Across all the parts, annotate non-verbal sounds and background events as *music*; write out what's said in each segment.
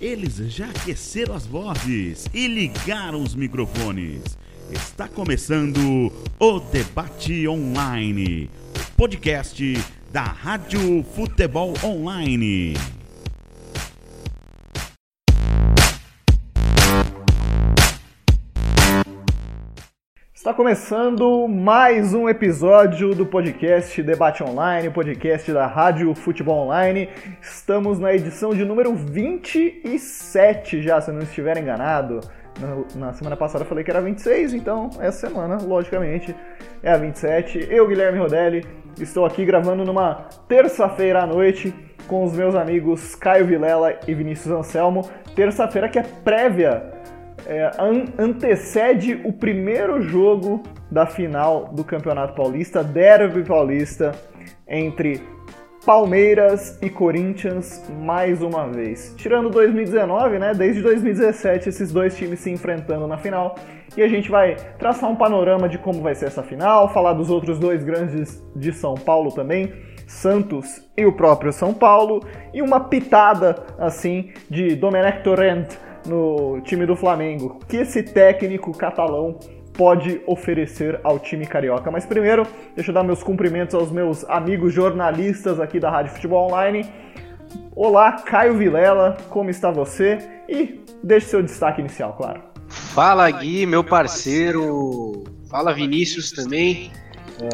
Eles já aqueceram as vozes e ligaram os microfones. Está começando o Debate Online, o podcast da Rádio Futebol Online. Está começando mais um episódio do podcast Debate Online, podcast da Rádio Futebol Online. Estamos na edição de número 27 já, se não estiver enganado. Na, semana passada eu falei que era 26, então essa semana, logicamente, é a 27. Eu, Guilherme Rodelli, estou aqui gravando numa terça-feira à noite com os meus amigos Caio Vilela e Vinícius Anselmo. Terça-feira que é prévia é, an antecede o primeiro jogo da final do Campeonato Paulista, Derby Paulista, entre Palmeiras e Corinthians mais uma vez. Tirando 2019, né? Desde 2017 esses dois times se enfrentando na final. E a gente vai traçar um panorama de como vai ser essa final, falar dos outros dois grandes de São Paulo também, Santos e o próprio São Paulo, e uma pitada assim de Domenech Torrent no time do Flamengo. que esse técnico catalão pode oferecer ao time carioca. Mas primeiro, deixa eu dar meus cumprimentos aos meus amigos jornalistas aqui da Rádio Futebol Online. Olá, Caio Vilela, como está você? E deixe seu destaque inicial, claro. Fala Gui, meu parceiro. Fala Vinícius também.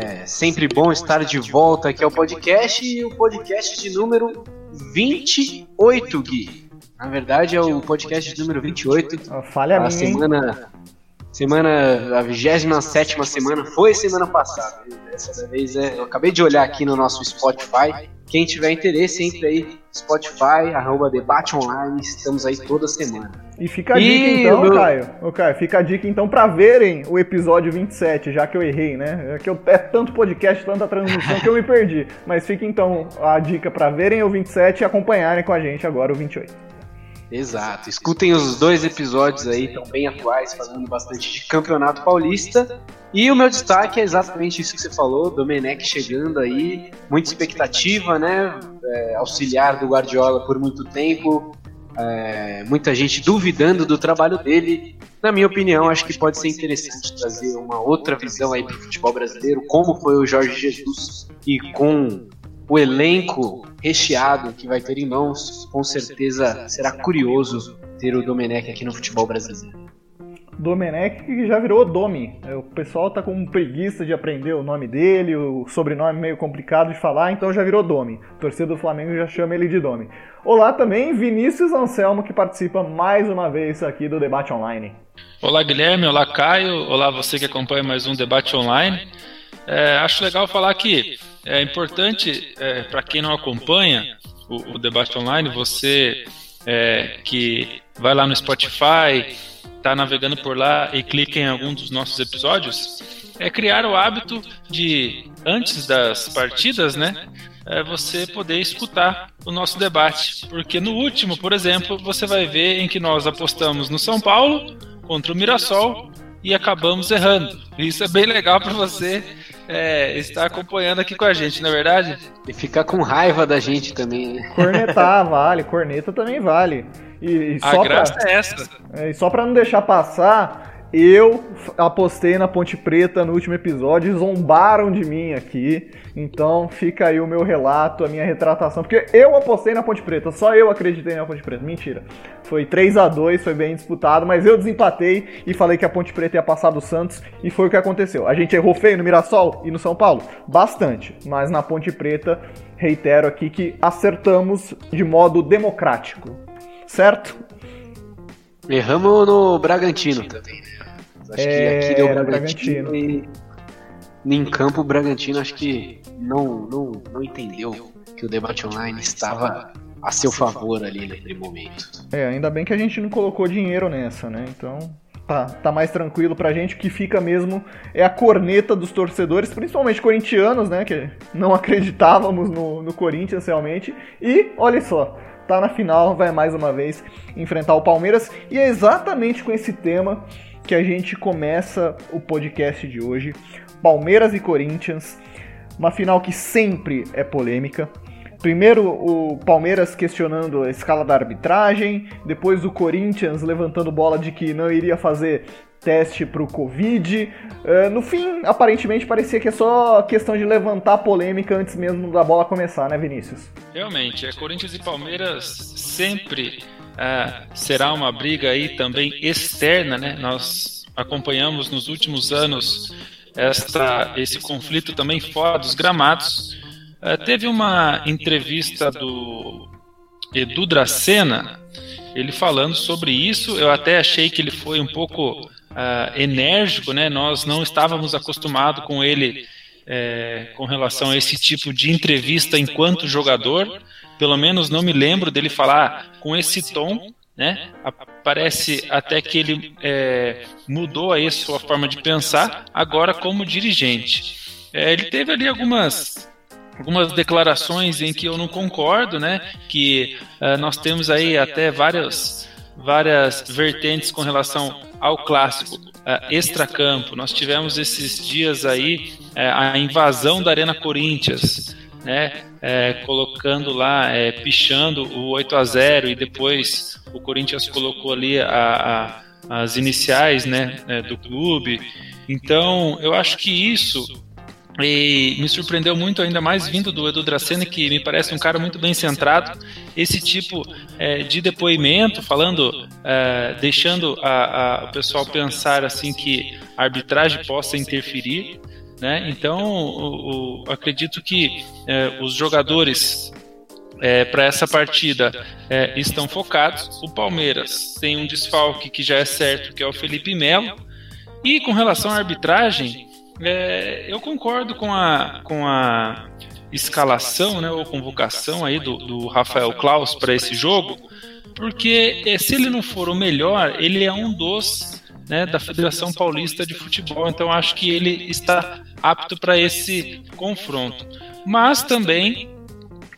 É sempre bom estar de volta aqui ao podcast e o podcast de número 28, Gui. Na verdade, é o podcast número 28. Falha a minha, semana, semana, a 27 semana foi semana passada. Dessa vez é, eu acabei de olhar aqui no nosso Spotify. Quem tiver interesse, entre aí, Spotify, arroba debate online, estamos aí toda semana. E fica a dica e então, meu... Caio. Ô, Caio, fica a dica então para verem o episódio 27, já que eu errei, né? É que eu, é tanto podcast, tanta transmissão que eu me perdi. Mas fica então a dica para verem o 27 e acompanharem com a gente agora o 28. Exato. Escutem os dois episódios aí, estão bem atuais, falando bastante de Campeonato Paulista. E o meu destaque é exatamente isso que você falou, Domenech chegando aí, muita expectativa, né? É, auxiliar do Guardiola por muito tempo, é, muita gente duvidando do trabalho dele. Na minha opinião, acho que pode ser interessante trazer uma outra visão aí para o futebol brasileiro, como foi o Jorge Jesus e com o elenco recheado que vai ter em mãos, com certeza será curioso ter o Domenech aqui no futebol brasileiro. Domenech que já virou Domi. É, o pessoal tá com preguiça de aprender o nome dele, o sobrenome meio complicado de falar, então já virou Domi. O torcedor do Flamengo já chama ele de Domi. Olá também, Vinícius Anselmo, que participa mais uma vez aqui do Debate Online. Olá, Guilherme. Olá, Caio. Olá, você que acompanha mais um Debate Online. É, acho legal falar que é importante, é, para quem não acompanha o, o, debate online, você é, que vai lá no Spotify, está navegando por lá e clica em algum dos nossos episódios, é criar o hábito de, antes das partidas, né? É você poder escutar o nosso debate. Porque no último, por exemplo, você vai ver em que nós apostamos no São Paulo contra o Mirassol e acabamos errando. Isso é bem legal para você é, está acompanhando aqui com a gente, não é verdade? E ficar com raiva da gente também, né? Cornetar *laughs* vale, corneta também vale. E, e a graça pra, é essa. É, e só para não deixar passar, eu apostei na Ponte Preta no último episódio, zombaram de mim aqui. Então fica aí o meu relato, a minha retratação. Porque eu apostei na Ponte Preta, só eu acreditei na Ponte Preta. Mentira. Foi 3 a 2 foi bem disputado, mas eu desempatei e falei que a Ponte Preta ia passar do Santos e foi o que aconteceu. A gente errou feio no Mirassol e no São Paulo? Bastante. Mas na Ponte Preta, reitero aqui que acertamos de modo democrático. Certo? Erramos no Bragantino também, né? Acho é, que aqui deu Bragantino, Bragantino. E em campo o Bragantino acho que não, não, não entendeu que o debate online estava a seu favor ali naquele momento. É, ainda bem que a gente não colocou dinheiro nessa, né? Então tá, tá mais tranquilo pra gente. O que fica mesmo é a corneta dos torcedores, principalmente corintianos, né? Que não acreditávamos no, no Corinthians realmente. E olha só, tá na final, vai mais uma vez enfrentar o Palmeiras. E é exatamente com esse tema que a gente começa o podcast de hoje. Palmeiras e Corinthians, uma final que sempre é polêmica. Primeiro o Palmeiras questionando a escala da arbitragem, depois o Corinthians levantando bola de que não iria fazer teste para o Covid. Uh, no fim, aparentemente parecia que é só questão de levantar polêmica antes mesmo da bola começar, né, Vinícius? Realmente, é Corinthians e Palmeiras sempre uh, será uma briga aí também externa, né? Nós acompanhamos nos últimos anos esta, esse conflito também fora dos gramados. Uh, teve uma entrevista do Edu Dracena, ele falando sobre isso. Eu até achei que ele foi um pouco uh, enérgico, né? Nós não estávamos acostumados com ele é, com relação a esse tipo de entrevista enquanto jogador. Pelo menos não me lembro dele falar com esse tom, né? Parece até que ele é, mudou aí sua forma de pensar agora como dirigente. É, ele teve ali algumas algumas declarações em que eu não concordo, né? Que uh, nós temos aí até várias várias vertentes com relação ao clássico uh, extracampo. Nós tivemos esses dias aí uh, a invasão da Arena Corinthians, né? É, colocando lá, é, pichando o 8 a 0 e depois o Corinthians colocou ali a, a, as iniciais né, é, do clube. Então, eu acho que isso e me surpreendeu muito, ainda mais vindo do Edu Dracena, que me parece um cara muito bem centrado. Esse tipo é, de depoimento, falando, é, deixando a, a, o pessoal pensar assim que a arbitragem possa interferir. Né? Então, o, o, acredito que é, os jogadores é, para essa partida é, estão focados. O Palmeiras tem um desfalque que já é certo, que é o Felipe Melo. E com relação à arbitragem, é, eu concordo com a, com a escalação, né, ou convocação aí do, do Rafael Klaus para esse jogo, porque é, se ele não for o melhor, ele é um dos né, da Federação Paulista de Futebol, então acho que ele está apto para esse confronto. Mas também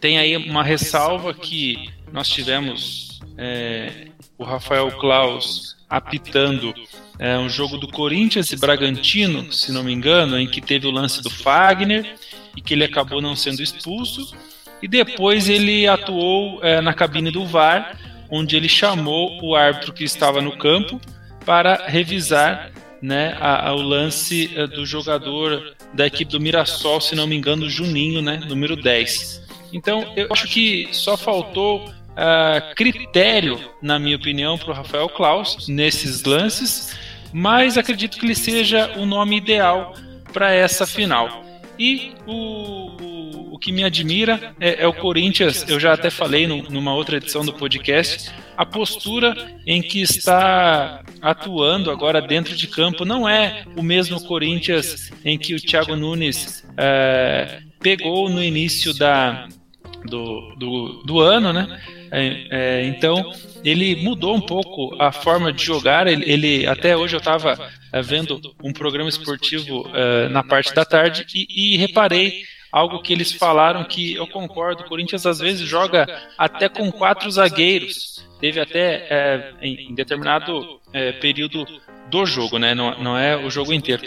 tem aí uma ressalva que nós tivemos é, o Rafael Klaus apitando é, um jogo do Corinthians e Bragantino, se não me engano, em que teve o lance do Fagner e que ele acabou não sendo expulso. E depois ele atuou é, na cabine do VAR, onde ele chamou o árbitro que estava no campo para revisar né, a, a, o lance é, do jogador da equipe do Mirassol, se não me engano, Juninho, né, número 10. Então, eu acho que só faltou uh, critério, na minha opinião, para o Rafael Klaus nesses lances, mas acredito que ele seja o nome ideal para essa final. E o, o, que me admira é, é, o Corinthians, eu já até falei no, numa outra edição do podcast, a postura em que está atuando agora dentro de campo não é o mesmo Corinthians em que o Thiago Nunes é, pegou no início da, do, do, do ano, né? É, então ele mudou um pouco a forma de jogar. Ele, ele até hoje eu estava é, vendo um programa esportivo na parte da tarde e, e, reparei algo que eles falaram que eu concordo. O Corinthians às vezes joga até com quatro zagueiros. Teve até é, em, determinado é, período do jogo, né? Não, não é o jogo inteiro.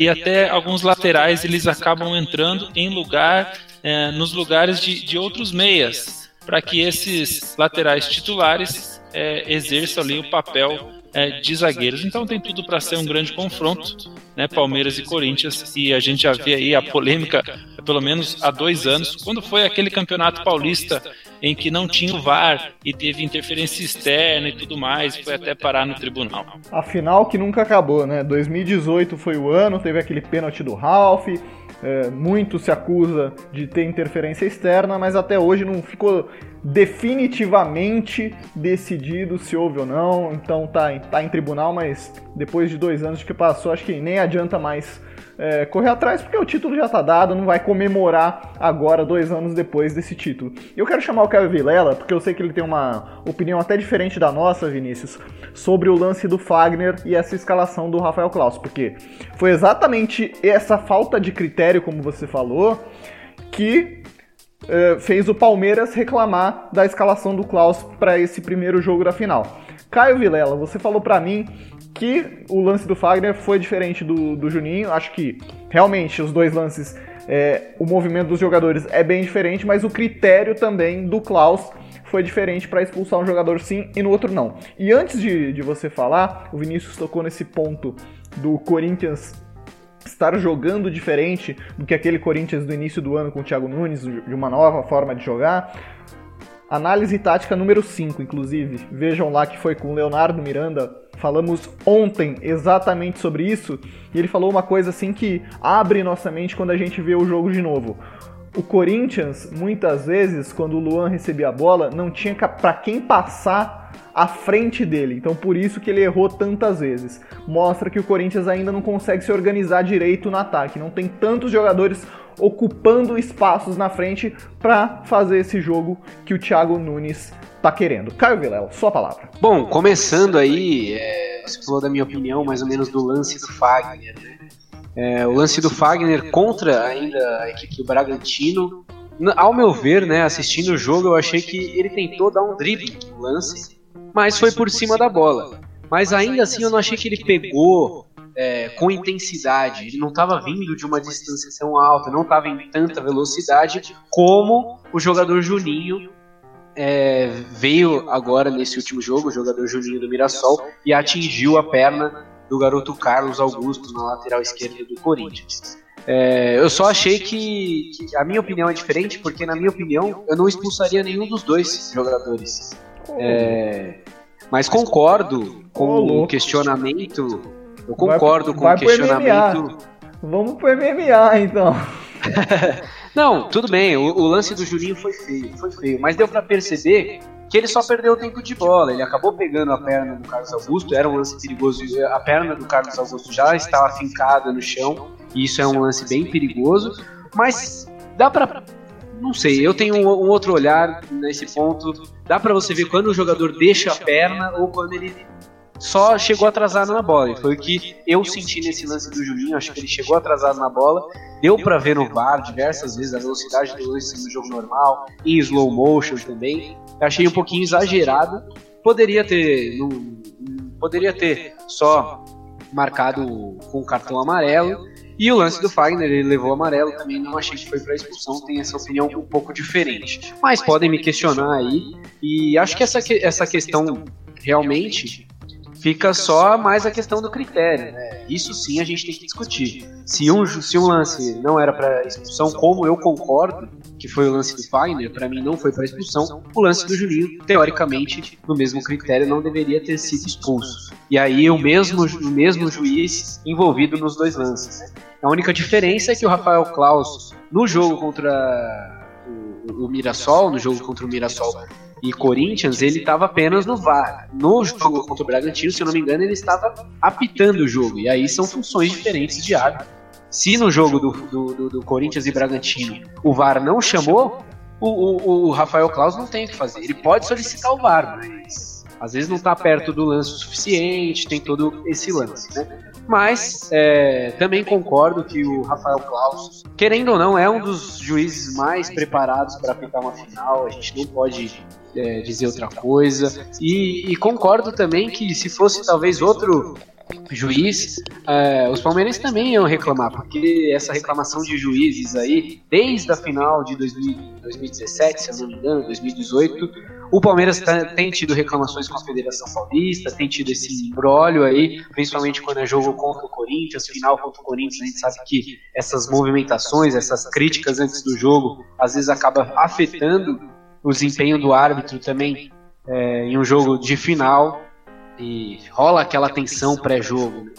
e até alguns laterais eles acabam entrando em lugar é, nos lugares de, de outros meias, para que esses laterais titulares é, exerçam ali o papel é, de zagueiros. Então tem tudo para ser um grande confronto, né, Palmeiras e Corinthians, e a gente já vê aí a polêmica pelo menos há dois anos, quando foi aquele campeonato paulista em que não tinha o VAR e teve interferência externa e tudo mais, foi até parar no tribunal. A final que nunca acabou, né? 2018 foi o ano, teve aquele pênalti do Ralph, é, muito se acusa de ter interferência externa, mas até hoje não ficou definitivamente decidido se houve ou não. Então tá, tá em tribunal, mas depois de dois anos que passou, acho que nem adianta mais é, correr atrás, porque o título já está dado, não vai comemorar agora, dois anos depois desse título. Eu quero chamar o Caio Vilela, porque eu sei que ele tem uma opinião até diferente da nossa, Vinícius, sobre o lance do Fagner e essa escalação do Rafael Klaus, porque foi exatamente essa falta de critério, como você falou, que é, fez o Palmeiras reclamar da escalação do Klaus para esse primeiro jogo da final. Caio Vilela, você falou para mim que o lance do Fagner foi diferente do, do Juninho. Acho que realmente os dois lances é, o movimento dos jogadores é bem diferente, mas o critério também do Klaus foi diferente para expulsar um jogador sim e no outro não. E antes de, de você falar, o Vinícius tocou nesse ponto do Corinthians estar jogando diferente do que aquele Corinthians do início do ano com o Thiago Nunes, de uma nova forma de jogar. Análise tática número 5, inclusive. Vejam lá que foi com Leonardo Miranda. Falamos ontem exatamente sobre isso. E ele falou uma coisa assim que abre nossa mente quando a gente vê o jogo de novo. O Corinthians, muitas vezes, quando o Luan recebia a bola, não tinha para quem passar à frente dele. Então por isso que ele errou tantas vezes. Mostra que o Corinthians ainda não consegue se organizar direito no ataque. Não tem tantos jogadores ocupando espaços na frente para fazer esse jogo que o Thiago Nunes tá querendo. Caio Vilela, sua palavra. Bom, começando aí, é, você falou da minha opinião mais ou menos do lance do Fagner, né? É, o lance do Fagner contra ainda a equipe do Bragantino. Ao meu ver, né, assistindo o jogo, eu achei que ele tentou dar um drible no lance, mas foi por cima da bola. Mas ainda assim eu não achei que ele pegou é, com intensidade. Ele não estava vindo de uma distância tão alta, não estava em tanta velocidade como o jogador Juninho é, veio agora nesse último jogo, o jogador Juninho do Mirassol, e atingiu a perna do garoto Carlos Augusto na lateral esquerda do Corinthians. É, eu só achei que, que, a minha opinião é diferente, porque na minha opinião eu não expulsaria nenhum dos dois jogadores. É, mas concordo com o questionamento. Eu concordo com o questionamento. Vamos pro MMA então. *laughs* não, tudo bem. O, o, lance do Juninho foi feio, foi feio, mas deu para perceber que ele só perdeu o tempo de bola. Ele acabou pegando a perna do Carlos Augusto, era um lance perigoso. A perna do Carlos Augusto já estava fincada no chão, e isso é um lance bem perigoso. Mas dá para não sei, eu tenho um, um, outro olhar nesse ponto. Dá para você ver quando o jogador deixa a perna ou quando ele só chegou atrasado na bola. E foi o que eu senti nesse lance do Julinho. Acho que ele chegou atrasado na bola. Deu para ver no VAR diversas vezes a velocidade do lance no jogo normal, em slow motion também. Achei um pouquinho exagerado. Poderia ter, não, poderia ter só marcado com o cartão amarelo. E o lance do Fagner, ele levou amarelo, também não achei que foi para expulsão, tem essa opinião um pouco diferente. Mas podem me questionar aí, e acho que essa, essa questão realmente fica só mais a questão do critério, né? Isso sim a gente tem que discutir. Se um, se um lance não era para expulsão, como eu concordo que foi o lance do Fagner, para mim não foi para expulsão, o lance do Juninho, teoricamente, no mesmo critério, não deveria ter sido expulso. E aí o mesmo, o mesmo juiz envolvido nos dois lances. Né? A única diferença é que o Rafael Klaus, no jogo contra o, o Mirassol, no jogo contra o Mirassol, e Corinthians, ele estava apenas no VAR. No jogo contra o Bragantino, se eu não me engano, ele estava apitando o jogo. E aí são funções diferentes de árbitro. Se no jogo do, do, do, do Corinthians e Bragantino o VAR não chamou, o, o, o Rafael Claus não tem o que fazer. Ele pode solicitar o VAR, mas às vezes não está perto do lance o suficiente, tem todo esse lance, né? Mas é, também concordo que o Rafael Claus, querendo ou não, é um dos juízes mais preparados para apitar uma final. A gente não pode é, dizer outra coisa. E, e, concordo também que se fosse talvez outro juiz, é, os palmeirenses também iam reclamar, porque essa reclamação de juízes aí, desde a final de 2000, 2017, se eu não me engano, 2018, o Palmeiras tá, tem tido reclamações com a Federação Paulista, tem tido esse embrólio aí, principalmente quando é jogo contra o Corinthians, final contra o Corinthians, a gente sabe que essas movimentações, essas críticas antes do jogo, às vezes acaba afetando o desempenho do árbitro também é, em um jogo de final e rola aquela tensão pré-jogo.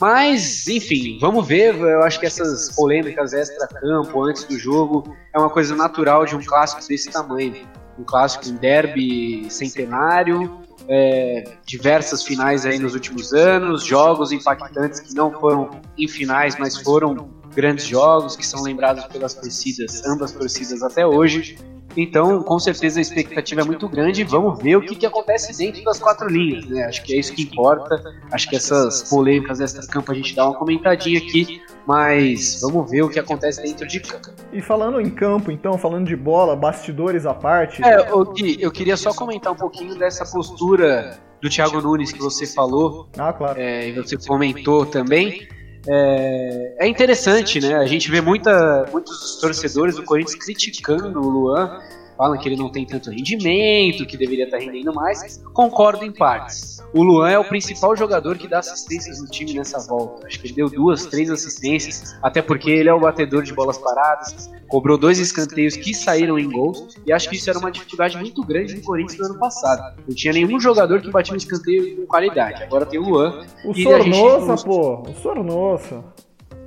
Mas, enfim, vamos ver. Eu acho que essas polêmicas extra-campo, antes do jogo, é uma coisa natural de um clássico desse tamanho. Um clássico, um derby centenário, é, diversas finais aí nos últimos anos, jogos impactantes que não foram em finais, mas foram grandes jogos que são lembrados pelas torcidas, ambas torcidas até hoje. Então, com certeza a expectativa é muito grande. Vamos ver o que, que acontece dentro das quatro linhas. Né? Acho que é isso que importa. Acho que essas polêmicas extra-campo a gente dá uma comentadinha aqui, mas vamos ver o que acontece dentro de campo. E falando em campo, então, falando de bola, bastidores à parte. É, Gui, eu queria só comentar um pouquinho dessa postura do Thiago Nunes que você falou. Ah, claro. É, e você comentou também. É, é, interessante, né? A gente vê muita, muitos torcedores do Corinthians criticando o Luan, falam que ele não tem tanto rendimento, que deveria estar rendendo mais. Concordo em partes. O Luan é o principal jogador que dá assistências no time nessa volta. Acho que ele deu duas, três assistências, até porque ele é o batedor de bolas paradas, cobrou dois escanteios que saíram em gols, e acho que isso era uma dificuldade muito grande do Corinthians no ano passado. Não tinha nenhum jogador que batia um escanteio com qualidade. Agora tem o Luan. O Sornossa, gente... pô, o Sornossa.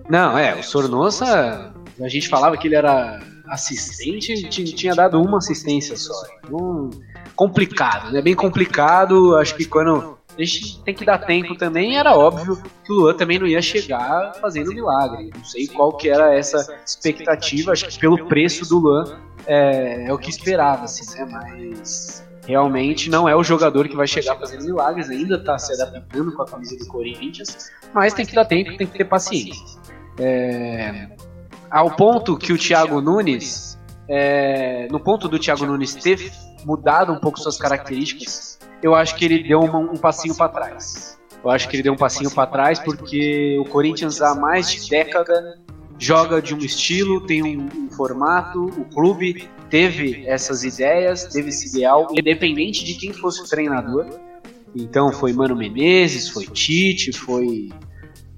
Não, é, o Sornossa, a gente falava que ele era assistente, tinha dado uma assistência só. Então, complicado, né? Bem complicado. Acho que quando a gente tem que dar tempo também, era óbvio que o Luan também não ia chegar fazendo milagre. Não sei qual que era essa expectativa, acho que pelo preço do Luan é, é o que esperava, assim, né? Mas realmente não é o jogador que vai chegar fazendo milagres, ainda está se adaptando com a camisa do Corinthians, mas tem que dar tempo, tem que ter paciência. É, ao ponto que o Thiago Nunes, é, no ponto do Thiago Nunes ter mudado um pouco suas características, eu acho que ele deu uma, um passinho para trás. Eu acho que ele deu um passinho para trás porque o Corinthians há mais de década joga de um estilo, tem um, um, formato, o clube teve essas ideias, teve esse ideal, independente de quem fosse o treinador. Então foi Mano Menezes, foi Tite, foi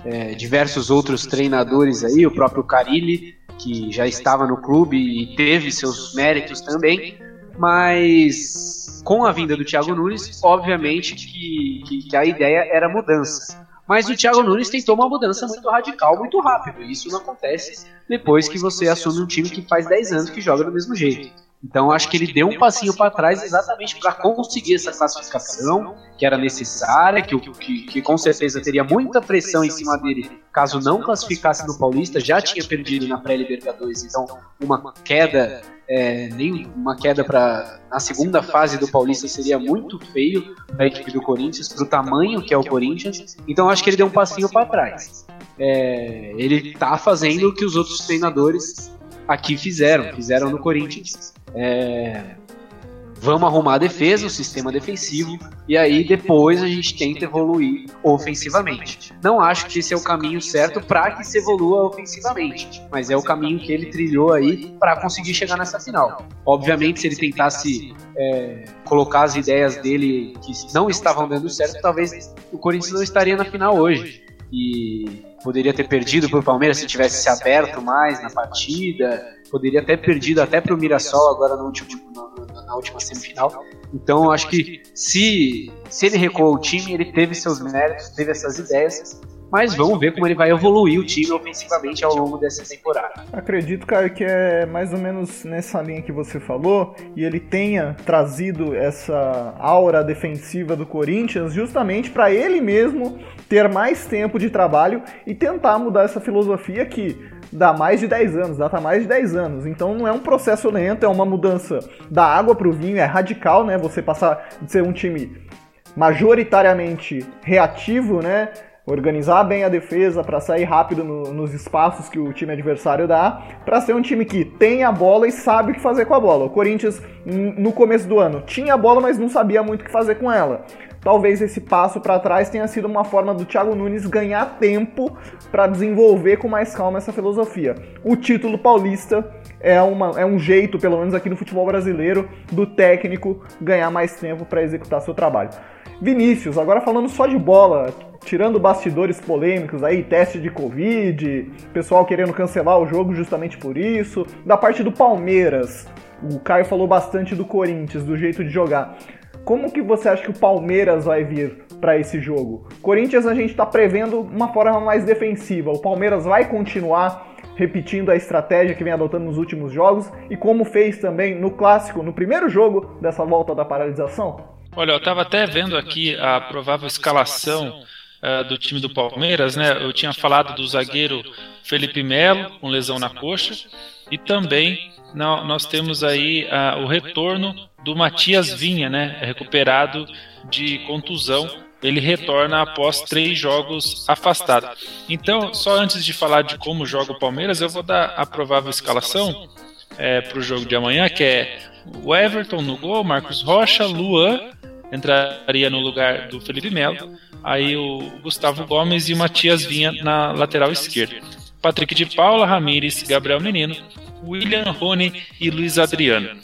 é, diversos outros treinadores aí, o próprio Carilli, que já estava no clube e teve seus méritos também mas com a vinda do Thiago Nunes, obviamente que, que, que a ideia era mudança. Mas o Thiago Nunes tentou uma mudança muito radical, muito rápido. E isso não acontece depois que você assume um time que faz 10 anos que joga do mesmo jeito. Então acho que ele deu um passinho para trás exatamente para conseguir essa classificação que era necessária, que, que, que, com certeza teria muita pressão em cima dele caso não classificasse no Paulista, já tinha perdido na pré-Libertadores, então uma queda é, nem uma queda para na segunda fase do Paulista seria muito feio para a equipe do Corinthians, para o tamanho que é o Corinthians. Então acho que ele deu um passinho para trás. É, ele está fazendo o que os outros treinadores aqui fizeram, fizeram no Corinthians. É, vamos arrumar a defesa, o sistema defensivo, e aí depois a gente tenta evoluir ofensivamente. Não acho que esse é o caminho certo para que se evolua ofensivamente, mas é o caminho que ele trilhou aí para conseguir chegar nessa final. Obviamente, se ele tentasse é, colocar as ideias dele que não estavam dando certo, talvez o Corinthians não estaria na final hoje. E poderia ter perdido para o Palmeiras se tivesse se aberto mais na partida, poderia ter perdido até para o Mirassol agora no último, na, na, última semifinal. Então acho que se, se ele recuou o time, ele teve seus méritos, teve essas ideias, mas vamos ver como ele vai evoluir o time ofensivamente ao longo dessa temporada. Acredito, cara, que é mais ou menos nessa linha que você falou, e ele tenha trazido essa aura defensiva do Corinthians justamente para ele mesmo ter mais tempo de trabalho e tentar mudar essa filosofia que dá mais de 10 anos, data mais de 10 anos. Então não é um processo lento, é uma mudança da água para o vinho, é radical, né? Você passar de ser um time majoritariamente reativo, né? Organizar bem a defesa para sair rápido no, nos espaços que o time adversário dá, para ser um time que tem a bola e sabe o que fazer com a bola. O Corinthians, no começo do ano, tinha a bola, mas não sabia muito o que fazer com ela. Talvez esse passo para trás tenha sido uma forma do Thiago Nunes ganhar tempo para desenvolver com mais calma essa filosofia. O título paulista é, uma, é um jeito, pelo menos aqui no futebol brasileiro, do técnico ganhar mais tempo para executar seu trabalho. Vinícius, agora falando só de bola, tirando bastidores polêmicos aí, teste de Covid, pessoal querendo cancelar o jogo justamente por isso. Da parte do Palmeiras, o Caio falou bastante do Corinthians, do jeito de jogar. Como que você acha que o Palmeiras vai vir para esse jogo? Corinthians a gente está prevendo uma forma mais defensiva. O Palmeiras vai continuar repetindo a estratégia que vem adotando nos últimos jogos e como fez também no clássico, no primeiro jogo dessa volta da paralisação? Olha, eu estava até vendo aqui a provável escalação uh, do time do Palmeiras, né? Eu tinha falado do zagueiro Felipe Melo, com lesão na coxa, e também nós temos aí uh, o retorno do Matias Vinha, né? Recuperado de contusão. Ele retorna após três jogos afastado. Então, só antes de falar de como joga o Palmeiras, eu vou dar a provável escalação é, para o jogo de amanhã, que é o Everton no gol, Marcos Rocha, Luan, entraria no lugar do Felipe Melo. Aí o Gustavo Gomes e o Matias Vinha na lateral esquerda. Patrick de Paula, Ramires, Gabriel Menino, William Rony e Luiz Adriano.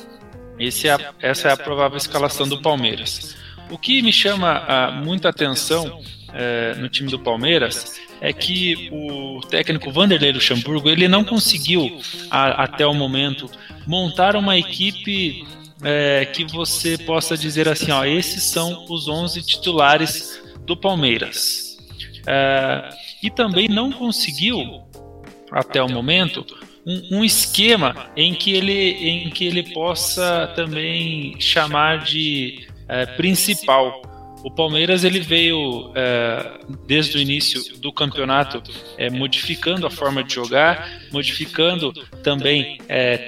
É a, essa é a provável escalação do Palmeiras. O que me chama a, muita atenção é, no time do Palmeiras é que o técnico Vanderlei Luxemburgo ele não conseguiu a, até o momento montar uma equipe é, que você possa dizer assim, ó, esses são os 11 titulares do Palmeiras. É, e também não conseguiu até o momento um, um, esquema em que ele em que ele possa também chamar de é, principal. O Palmeiras ele veio é, desde o início do campeonato modificando a forma de jogar, modificando também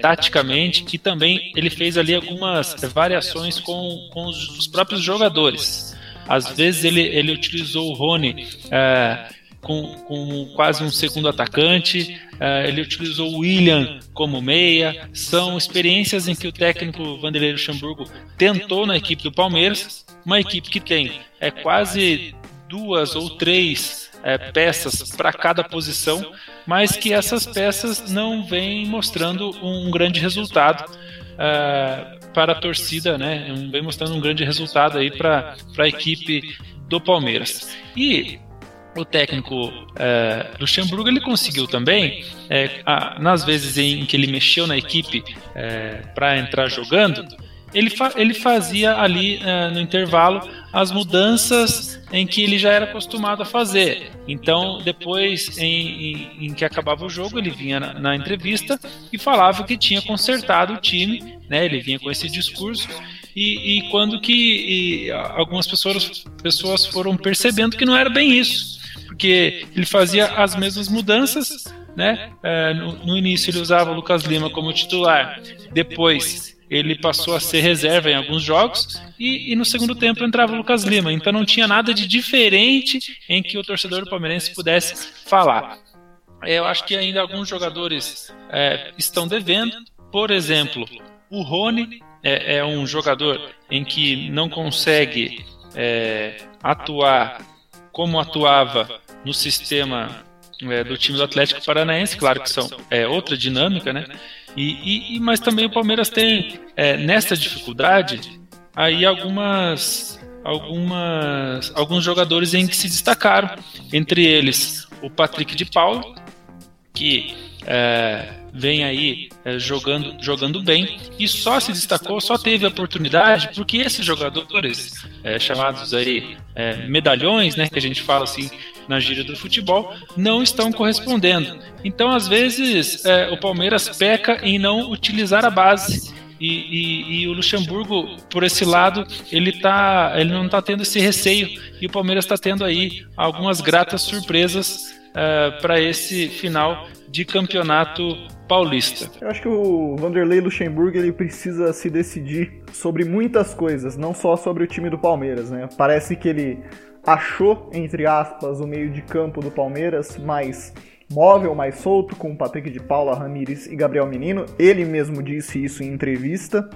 taticamente e também ele fez ali algumas variações com, com os, os próprios jogadores. Às vezes ele, ele utilizou o Rony é, com, com quase um segundo atacante. Uh, ele utilizou o William como meia. São experiências em que o técnico Vanderlei Luxemburgo tentou na equipe do Palmeiras, uma equipe que tem é quase duas ou três é, peças para cada posição, mas que essas peças não vêm mostrando um grande resultado. Uh, para a torcida, né? Vem mostrando um grande resultado aí para a equipe do Palmeiras. E o técnico é, Luxemburgo ele conseguiu também, é, a, nas vezes em que ele mexeu na equipe é, para entrar jogando, ele, fa ele fazia ali é, no intervalo as mudanças em que ele já era acostumado a fazer. Então, depois em, em, em que acabava o jogo, ele vinha na, na, entrevista e falava que tinha consertado o time, né? ele vinha com esse discurso. E, e quando que e algumas pessoas, pessoas foram percebendo que não era bem isso porque ele fazia as mesmas mudanças, né? É, no, no, início ele usava o Lucas Lima como titular, depois ele passou a ser reserva em alguns jogos e, e, no segundo tempo entrava o Lucas Lima. Então não tinha nada de diferente em que o torcedor do Palmeirense pudesse falar. É, eu acho que ainda alguns jogadores é, estão devendo. Por exemplo, o Rony é, é um jogador em que não consegue é, atuar como atuava no sistema é, do time do Atlético Paranaense, claro que são é outra dinâmica, né? E, e mas também o Palmeiras tem é, nessa dificuldade aí algumas algumas alguns jogadores em que se destacaram, entre eles o Patrick de Paulo, que é, vem aí é, jogando, jogando bem e só se destacou, só teve oportunidade porque esses jogadores é, chamados aí é, medalhões, né, que a gente fala assim na gíria do futebol, não estão correspondendo. Então, às vezes, é, o Palmeiras peca em não utilizar a base. E, e, e, o Luxemburgo, por esse lado, ele, tá, ele não está tendo esse receio e o Palmeiras está tendo aí algumas gratas surpresas uh, para esse final de campeonato paulista. Eu acho que o Vanderlei Luxemburgo ele precisa se decidir sobre muitas coisas, não só sobre o time do Palmeiras, né? Parece que ele achou, entre aspas, o meio de campo do Palmeiras mais móvel, mais solto, com o Patrick de Paula, Ramires e Gabriel Menino. Ele mesmo disse isso em entrevista.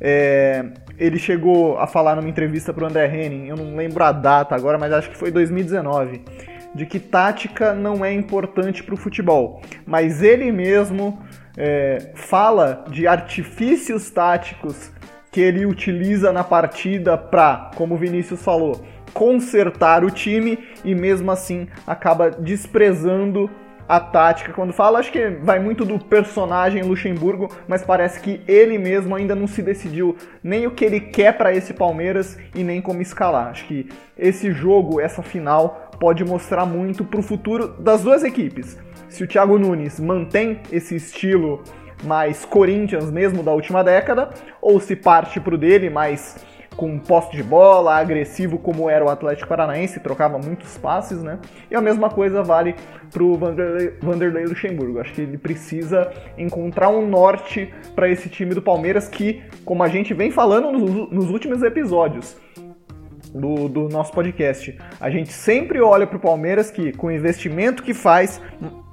É, ele chegou a falar numa entrevista para o André Henning, eu não lembro a data agora, mas acho que foi 2019 de que tática não é importante para o futebol, mas ele mesmo é, fala de artifícios táticos que ele utiliza na partida para, como o Vinícius falou, consertar o time e mesmo assim acaba desprezando a tática quando fala. Acho que vai muito do personagem Luxemburgo, mas parece que ele mesmo ainda não se decidiu nem o que ele quer para esse Palmeiras e nem como escalar. Acho que esse jogo, essa final, pode mostrar muito para o futuro das duas equipes. Se o Thiago Nunes mantém esse estilo mais Corinthians mesmo da última década, ou se parte para o dele mais com poste de bola, agressivo como era o Atlético Paranaense, trocava muitos passes, né? E a mesma coisa vale para o Vanderlei, Vanderlei Luxemburgo. Acho que ele precisa encontrar um norte para esse time do Palmeiras que, como a gente vem falando nos, nos últimos episódios, do, do nosso podcast. A gente sempre olha para o Palmeiras que, com o investimento que faz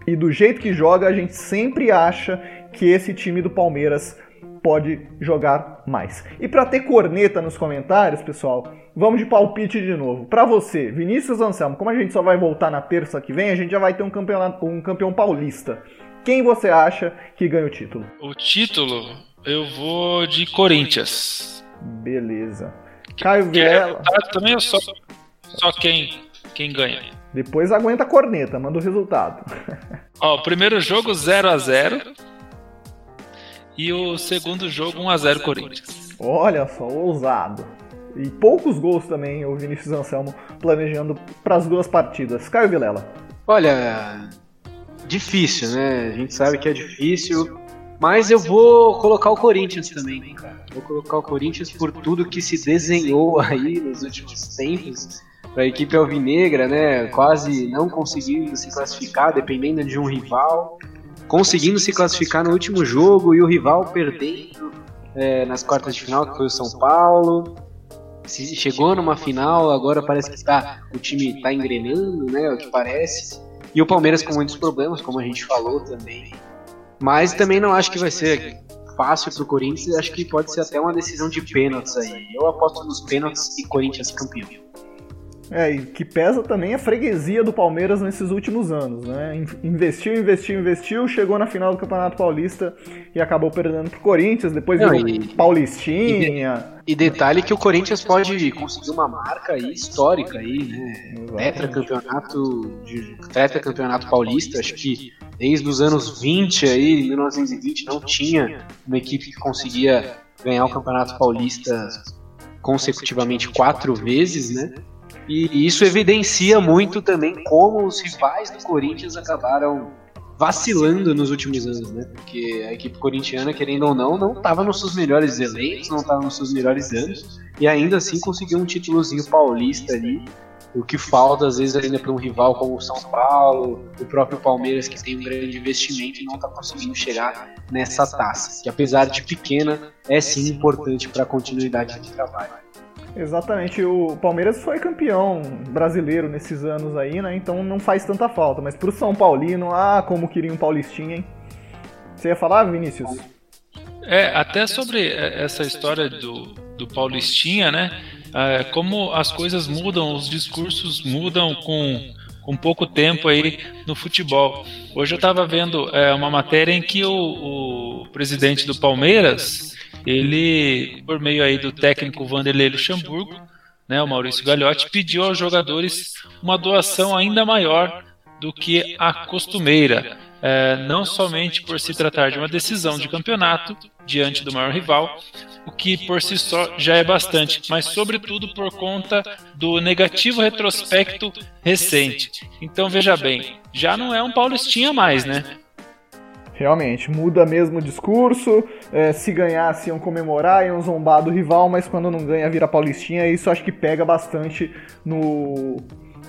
e do jeito que joga, a gente sempre acha que esse time do Palmeiras pode jogar mais. E para ter corneta nos comentários, pessoal, vamos de palpite de novo. Para você, Vinícius Anselmo, como a gente só vai voltar na terça que vem, a gente já vai ter um, campeonato, um campeão paulista. Quem você acha que ganha o título? O título, eu vou de Corinthians. Beleza. Caio Vilela. É, também é só, só quem, quem ganha. Depois aguenta a corneta, manda o resultado. *laughs* Ó, o primeiro jogo 0 a 0 e o segundo jogo 1 a 0 Corinthians. Olha só, ousado. E poucos gols também o Vinícius Anselmo planejando para as duas partidas. Caio Vilela. Olha, difícil, né? A gente sabe que é difícil, mas eu vou colocar o Corinthians também, cara. Vou colocar o Corinthians por tudo que se desenhou aí nos últimos tempos para a equipe alvinegra, né? Quase não conseguindo se classificar, dependendo de um rival conseguindo se classificar no último jogo e o rival perdendo é, nas quartas de final, que foi o São Paulo. Se chegou numa final, agora parece que tá, o time está engrenando, né? O que parece. E o Palmeiras com muitos problemas, como a gente falou também. Mas também não acho que vai ser fácil pro Corinthians, acho que pode ser até uma decisão de pênaltis aí. Eu aposto nos pênaltis e Corinthians campeão. É, e que pesa também a freguesia do Palmeiras nesses últimos anos, né? Investiu, investiu, investiu, chegou na final do Campeonato Paulista e acabou perdendo pro Corinthians, depois Não, virou e, Paulistinha. E, e, detalhe que o Corinthians pode conseguir uma marca aí, histórica aí, né? Tetracampeonato, tetracampeonato paulista, acho que desde os anos 20 aí, 1920, não tinha uma equipe que conseguia ganhar o Campeonato Paulista consecutivamente quatro vezes, né? E isso evidencia muito também como os rivais do Corinthians acabaram vacilando nos últimos anos, né? Porque a equipe corintiana, querendo ou não, não estava nos seus melhores eleitos, não estava nos seus melhores anos, e ainda assim conseguiu um títulozinho paulista ali. O que falta às vezes ainda para um rival como o São Paulo, o próprio Palmeiras que tem um grande investimento e não está conseguindo chegar nessa taça, que apesar de pequena é sim importante para a continuidade de trabalho. Exatamente, o Palmeiras foi campeão brasileiro nesses anos aí, né? Então não faz tanta falta. Mas pro São Paulino, ah, como queria um Paulistinha, hein? Você ia falar, Vinícius? É, até sobre essa história do, do Paulistinha, né? É, como as coisas mudam, os discursos mudam com, com pouco tempo aí no futebol. Hoje eu estava vendo é, uma matéria em que o, o presidente do Palmeiras ele, por meio aí do técnico Vanderlei Luxemburgo, né, o Maurício Gagliotti, pediu aos jogadores uma doação ainda maior do que a costumeira, é, não somente por se tratar de uma decisão de campeonato diante do maior rival, o que por si só já é bastante, mas sobretudo por conta do negativo retrospecto recente. Então veja bem, já não é um Paulistinha mais, né? Realmente, muda mesmo o discurso. É, se ganhasse, iam comemorar, iam zombar do rival, mas quando não ganha, vira paulistinha. E isso acho que pega bastante no,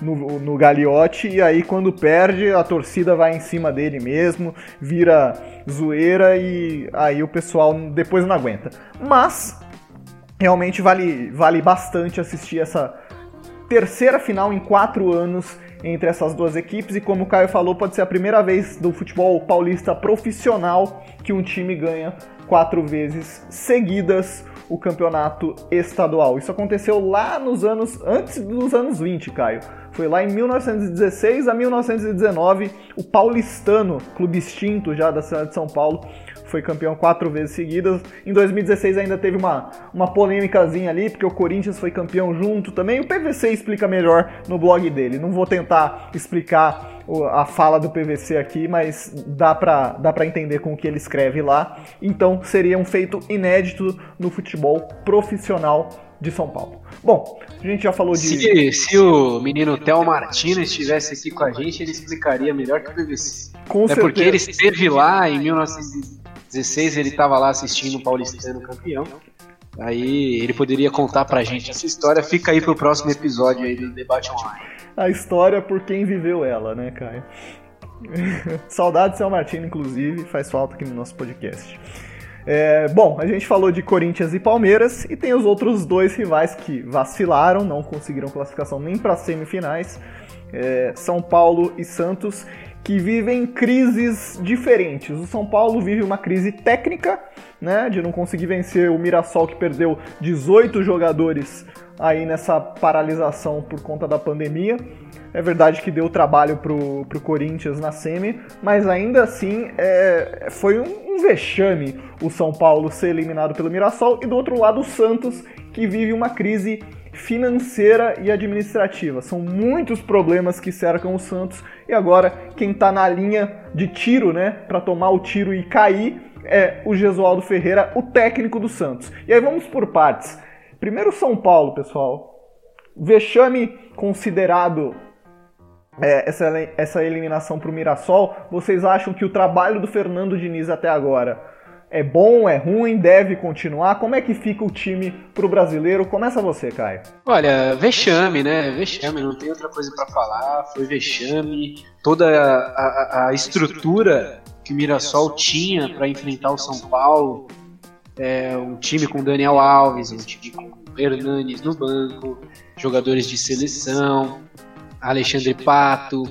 no, no Gagliotti. E aí, quando perde, a torcida vai em cima dele mesmo, vira zoeira e aí o pessoal depois não aguenta. Mas, realmente vale, vale bastante assistir essa terceira final em quatro anos entre essas duas equipes e como o Caio falou, pode ser a primeira vez do futebol paulista profissional que um time ganha quatro vezes seguidas o campeonato estadual. Isso aconteceu lá nos anos antes dos anos 20, Caio. Foi lá em 1916 a 1919, o paulistano, clube extinto já da cidade de São Paulo, foi campeão quatro vezes seguidas. Em 2016 ainda teve uma, uma polêmicazinha ali, porque o Corinthians foi campeão junto também. O PVC explica melhor no blog dele. Não vou tentar explicar a fala do PVC aqui, mas dá pra, dá pra entender com o que ele escreve lá. Então seria um feito inédito no futebol profissional de São Paulo. Bom, a gente já falou de. Se, se o menino Theo Martino estivesse aqui com a gente, ele explicaria melhor que o PVC. Com é certeza. porque ele esteve lá em 1900 16 ele estava lá assistindo o Paulistano campeão. Aí ele poderia contar pra gente essa história. Fica aí pro próximo episódio aí do Debate Online. A história por quem viveu ela, né, Caio? *laughs* Saudade de São Martino, inclusive, faz falta aqui no nosso podcast. É, bom, a gente falou de Corinthians e Palmeiras e tem os outros dois rivais que vacilaram, não conseguiram classificação nem para semifinais, é, São Paulo e Santos. Que vivem crises diferentes. O São Paulo vive uma crise técnica, né, de não conseguir vencer o Mirassol que perdeu 18 jogadores aí nessa paralisação por conta da pandemia. É verdade que deu trabalho pro, pro Corinthians na semi, mas ainda assim é, foi um, um vexame o São Paulo ser eliminado pelo Mirassol e do outro lado o Santos que vive uma crise financeira e administrativa. São muitos problemas que cercam o Santos e agora quem está na linha de tiro, né, para tomar o tiro e cair é o Gesualdo Ferreira, o técnico do Santos. E aí vamos por partes. Primeiro São Paulo, pessoal. Vexame considerado é, essa, essa eliminação para o Mirassol. Vocês acham que o trabalho do Fernando Diniz até agora é bom, é ruim, deve continuar? Como é que fica o time pro brasileiro? Começa você, Caio. Olha, vexame, né? Vexame, não tem outra coisa para falar. Foi vexame. Toda a, a, a estrutura que o Mirassol tinha para enfrentar o São Paulo. É, um time com Daniel Alves, um time com Hernanes no banco, jogadores de seleção, Alexandre Pato,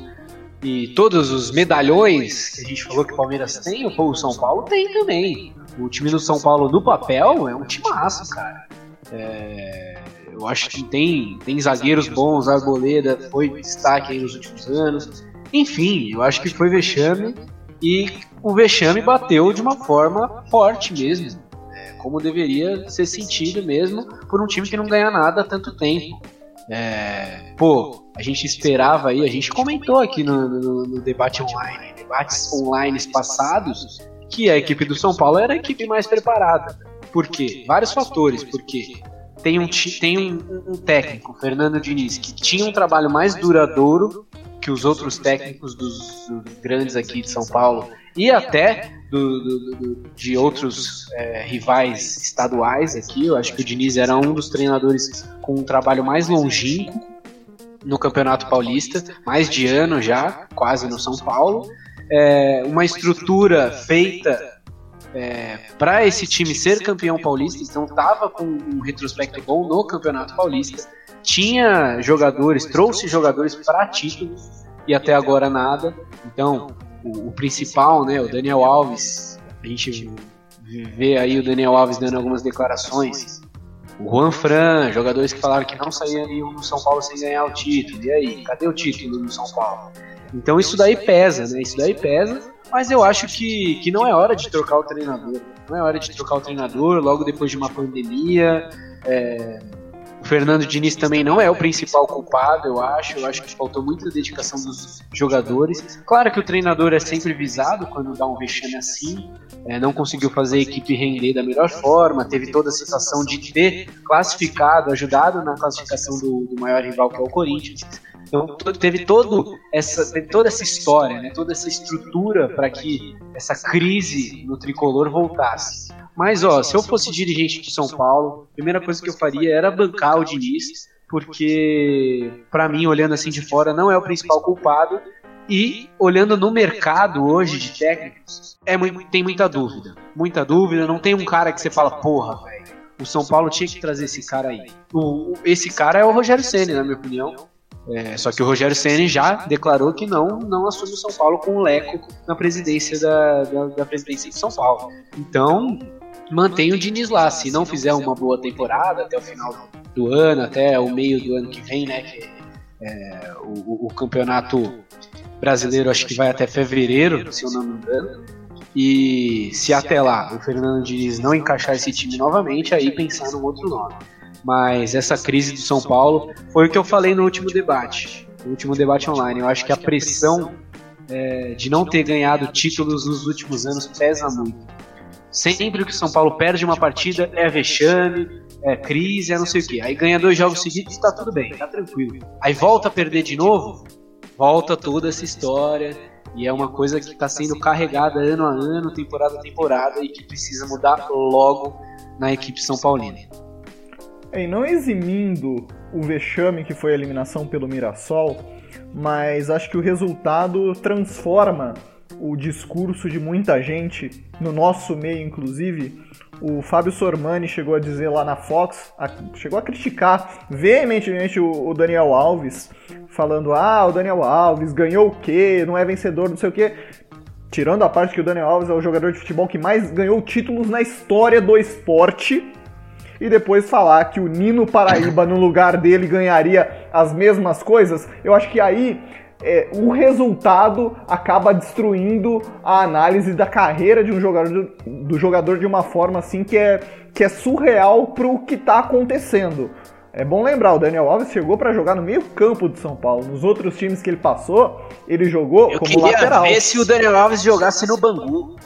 e todos os medalhões que a gente falou que o Palmeiras tem, o São Paulo tem também. O time do São Paulo no papel é um timaço, cara. É, eu acho que tem, tem zagueiros bons, Arboleda foi destaque nos últimos anos. Enfim, eu acho que foi vexame e o vexame bateu de uma forma forte mesmo. É, como deveria ser sentido mesmo por um time que não ganha nada há tanto tempo. É, pô, a gente esperava aí, a gente comentou aqui no, no, no debate online, debates online passados, que a equipe do São Paulo era a equipe mais preparada. Por quê? Vários fatores. Porque tem um, tem um, um técnico, Fernando Diniz, que tinha um trabalho mais duradouro que os outros técnicos dos, dos grandes aqui de São Paulo e até do, do, do, de outros é, rivais estaduais aqui. Eu acho que o Diniz era um dos treinadores com um trabalho mais longínquo no Campeonato Paulista, mais de ano já, quase no São Paulo. É, uma estrutura feita é, para esse time ser campeão paulista, então estava com um retrospecto bom no Campeonato Paulista, tinha jogadores, trouxe jogadores para título e até agora nada. Então, o, o, principal, né, o Daniel Alves, a gente vê aí o Daniel Alves dando algumas declarações. O Juan Fran, jogadores que falaram que não sairiam no São Paulo sem ganhar o título. E aí, cadê o título no São Paulo? Então isso daí pesa, né? Isso daí pesa, mas eu acho que, que não é hora de trocar o treinador. Não é hora de trocar o treinador logo depois de uma pandemia. É, Fernando Diniz também não é o principal culpado, eu acho. Eu acho que faltou muita dedicação dos jogadores. Claro que o treinador é sempre visado quando dá um vexame assim. É, não conseguiu fazer a equipe render da melhor forma. Teve toda a situação de ter classificado, ajudado na classificação do, do maior rival que é o Corinthians. Então teve todo essa, teve toda essa história, né, toda essa estrutura para que essa crise no tricolor voltasse. Mas, ó, se eu fosse dirigente de São Paulo, a primeira coisa que eu faria era bancar o Diniz, porque, para mim, olhando assim de fora, não é o principal culpado. E, olhando no mercado hoje de técnicos, é muito, tem muita dúvida. Muita dúvida, não tem um cara que você fala, porra, velho, o São Paulo tinha que trazer esse cara aí. O, esse cara é o Rogério Senna, na minha opinião. É, só que o Rogério Senna já declarou que não, não assume o São Paulo com o Leco na presidência da, da, da presidência de São Paulo. Então, mantém o Diniz lá. Se não fizer uma boa temporada até o final do ano, até o meio do ano que vem, né? Que é, o, o, campeonato brasileiro acho que vai até fevereiro, se eu não me engano. E se até lá o Fernando Diniz não encaixar esse time novamente, aí pensar num outro nome. Mas essa crise do São Paulo foi o que eu falei no último debate, no último debate online. Eu acho que a pressão é, de não ter ganhado títulos nos últimos anos pesa muito. Sempre que o São Paulo perde uma partida é vexame, é crise, é não sei o que. Aí ganha dois jogos seguidos e tá tudo bem, tá tranquilo. Aí volta a perder de novo, volta toda essa história. E é uma coisa que está sendo carregada ano a ano, temporada a temporada, e que precisa mudar logo na equipe São Paulina. E não eximindo o vexame que foi a eliminação pelo Mirassol, mas acho que o resultado transforma o discurso de muita gente, no nosso meio inclusive, o Fábio Sormani chegou a dizer lá na Fox, a, chegou a criticar veementemente o, o, Daniel Alves, falando, ah, o Daniel Alves ganhou o quê? Não é vencedor, não sei o quê. Tirando a parte que o Daniel Alves é o jogador de futebol que mais ganhou títulos na história do esporte. E depois falar que o Nino Paraíba, no lugar dele, ganharia as mesmas coisas, eu acho que aí é, o resultado acaba destruindo a análise da carreira de um jogador, do jogador de uma forma assim que é, que é surreal pro que tá acontecendo. É bom lembrar, o Daniel Alves chegou para jogar no meio campo de São Paulo. Nos outros times que ele passou, ele jogou Eu como queria lateral. ver se o Daniel Alves jogasse no Bangu.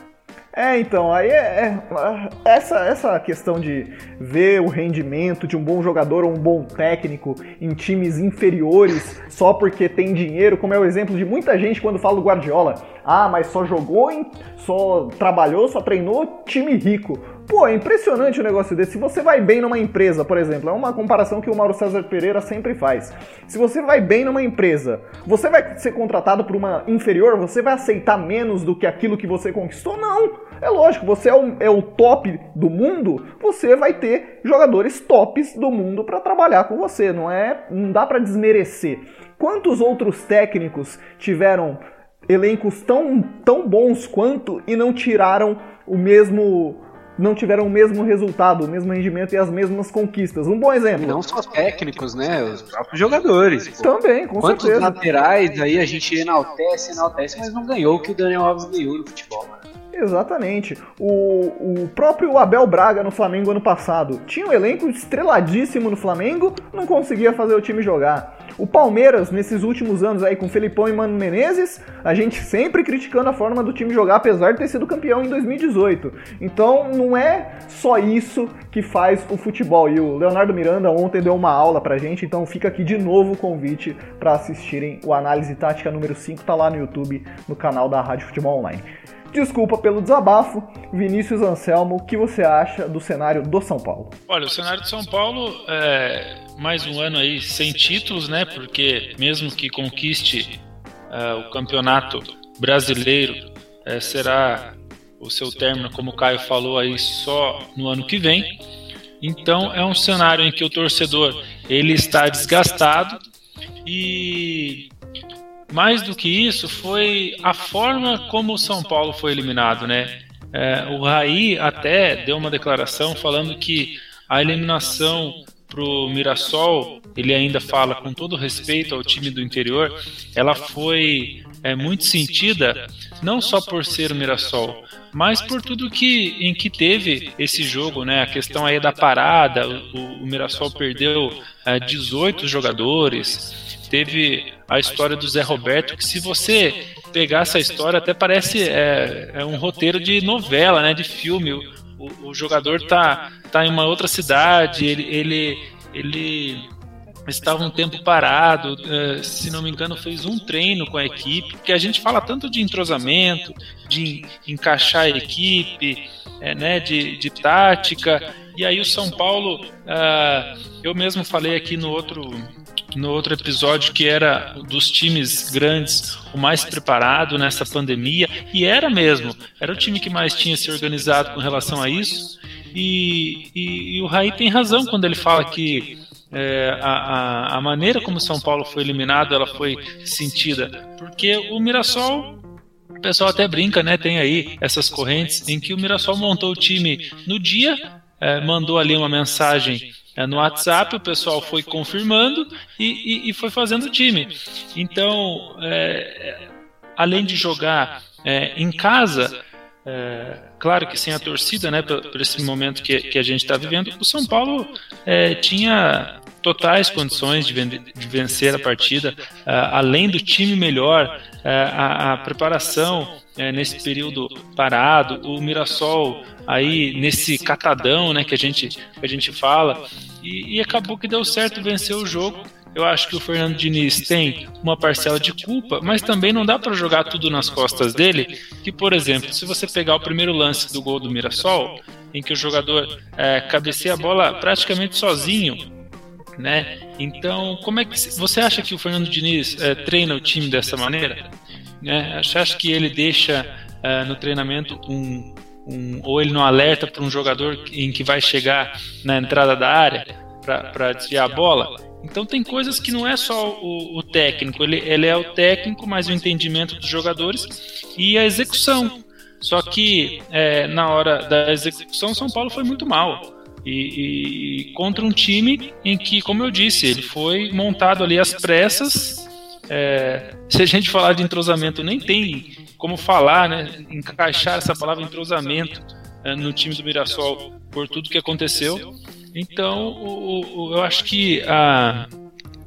É, então, aí é, é- essa, essa questão de ver o rendimento de um bom jogador ou um bom técnico em times inferiores só porque tem dinheiro, como é o exemplo de muita gente quando fala do Guardiola. Ah, mas só jogou, em, só trabalhou, só treinou time rico. Pô, é impressionante o negócio desse. Se você vai bem numa empresa, por exemplo, é uma comparação que o Mauro César Pereira sempre faz. Se você vai bem numa empresa, você vai ser contratado por uma inferior, você vai aceitar menos do que aquilo que você conquistou? Não. É lógico, você é o, é o top do mundo, você vai ter jogadores tops do mundo para trabalhar com você. Não é, não dá para desmerecer. Quantos outros técnicos tiveram elencos tão, tão bons quanto e não tiraram o mesmo não tiveram o mesmo resultado, o mesmo rendimento e as mesmas conquistas. Um bom exemplo. Não só técnicos, né? Os próprios jogadores. pô. Também, com Quantos certeza. laterais aí a gente enaltece, enaltece, mas não ganhou o que o Daniel Alves ganhou no futebol, mano. Exatamente. O, o próprio Abel Braga no Flamengo ano passado tinha um elenco estreladíssimo no Flamengo, não conseguia fazer o time jogar. O Palmeiras, nesses últimos anos aí com Felipão e Mano Menezes, a gente sempre criticando a forma do time jogar, apesar de ter sido campeão em 2018. Então não é só isso que faz o futebol. E o Leonardo Miranda ontem deu uma aula pra gente, então fica aqui de novo o convite para assistirem o Análise Tática número 5, tá lá no YouTube, no canal da Rádio Futebol Online. Desculpa pelo desabafo. Vinícius Anselmo, o que você acha do cenário do São Paulo? Olha, o cenário de São Paulo é mais um ano aí sem títulos, né? Porque mesmo que conquiste é, o campeonato brasileiro, é, será o seu término, como o Caio falou aí, só no ano que vem. Então é um cenário em que o torcedor ele está desgastado e mais do que isso foi a forma como o São Paulo foi eliminado, né? É, o Raí até deu uma declaração falando que a eliminação pro Mirassol, ele ainda fala com todo respeito ao time do interior, ela foi é, muito sentida não só por ser o Mirassol, mas por tudo que em que teve esse jogo, né? A questão aí da parada, o, o Mirassol perdeu é, 18 jogadores, teve a história do Zé Roberto, que se você pegar essa história, até parece é, é um roteiro de novela, né? De filme. O, o, jogador tá, tá em uma outra cidade, ele, ele, ele estava um tempo parado, eh, se não me engano, fez um treino com a equipe, porque a gente fala tanto de entrosamento, de encaixar a equipe, eh, né, de, de tática, e aí o São Paulo, ah, eu mesmo falei aqui no outro, no outro episódio que era dos times grandes o mais preparado nessa pandemia, e era mesmo, era o time que mais tinha se organizado com relação a isso, e, e, e o Raí tem razão quando ele fala que é, a, a, maneira como São Paulo foi eliminado, ela foi sentida, porque o Mirassol, o pessoal até brinca, né? Tem aí essas correntes em que o Mirassol montou o time no dia, é, mandou ali uma mensagem no WhatsApp, o pessoal foi confirmando e, e, e foi fazendo o time. Então, além de jogar em casa, é, claro que sem a torcida, né, por, esse momento que, que a gente está vivendo, o São Paulo é, tinha totais condições de, vencer a partida, além do time melhor, a, a, preparação uh, nesse período parado, o Mirassol aí nesse catadão, né, que a gente que a gente fala, e, e acabou que deu certo vencer o jogo. Eu acho que o Fernando Diniz tem uma parcela de culpa, mas também não dá para jogar tudo nas costas dele. Que, por exemplo, se você pegar o primeiro lance do gol do Mirassol, em que o jogador é, cabeceia a bola praticamente sozinho, né? Então, como é que você acha que o Fernando Diniz é, treina o time dessa maneira? Né? Você acha que ele deixa é, no treinamento um, um, ou ele não alerta para um jogador em que vai chegar na entrada da área para desviar a bola? Então tem coisas que não é só o, o técnico, ele, ele é o técnico, mas o entendimento dos jogadores e a execução. Só que é, na hora da execução, São Paulo foi muito mal. E, e, contra um time em que, como eu disse, ele foi montado ali às pressas. É, se a gente falar de entrosamento, nem tem como falar, né, encaixar essa palavra entrosamento é, no time do Mirassol por tudo que aconteceu. Então, o, o, eu acho que a,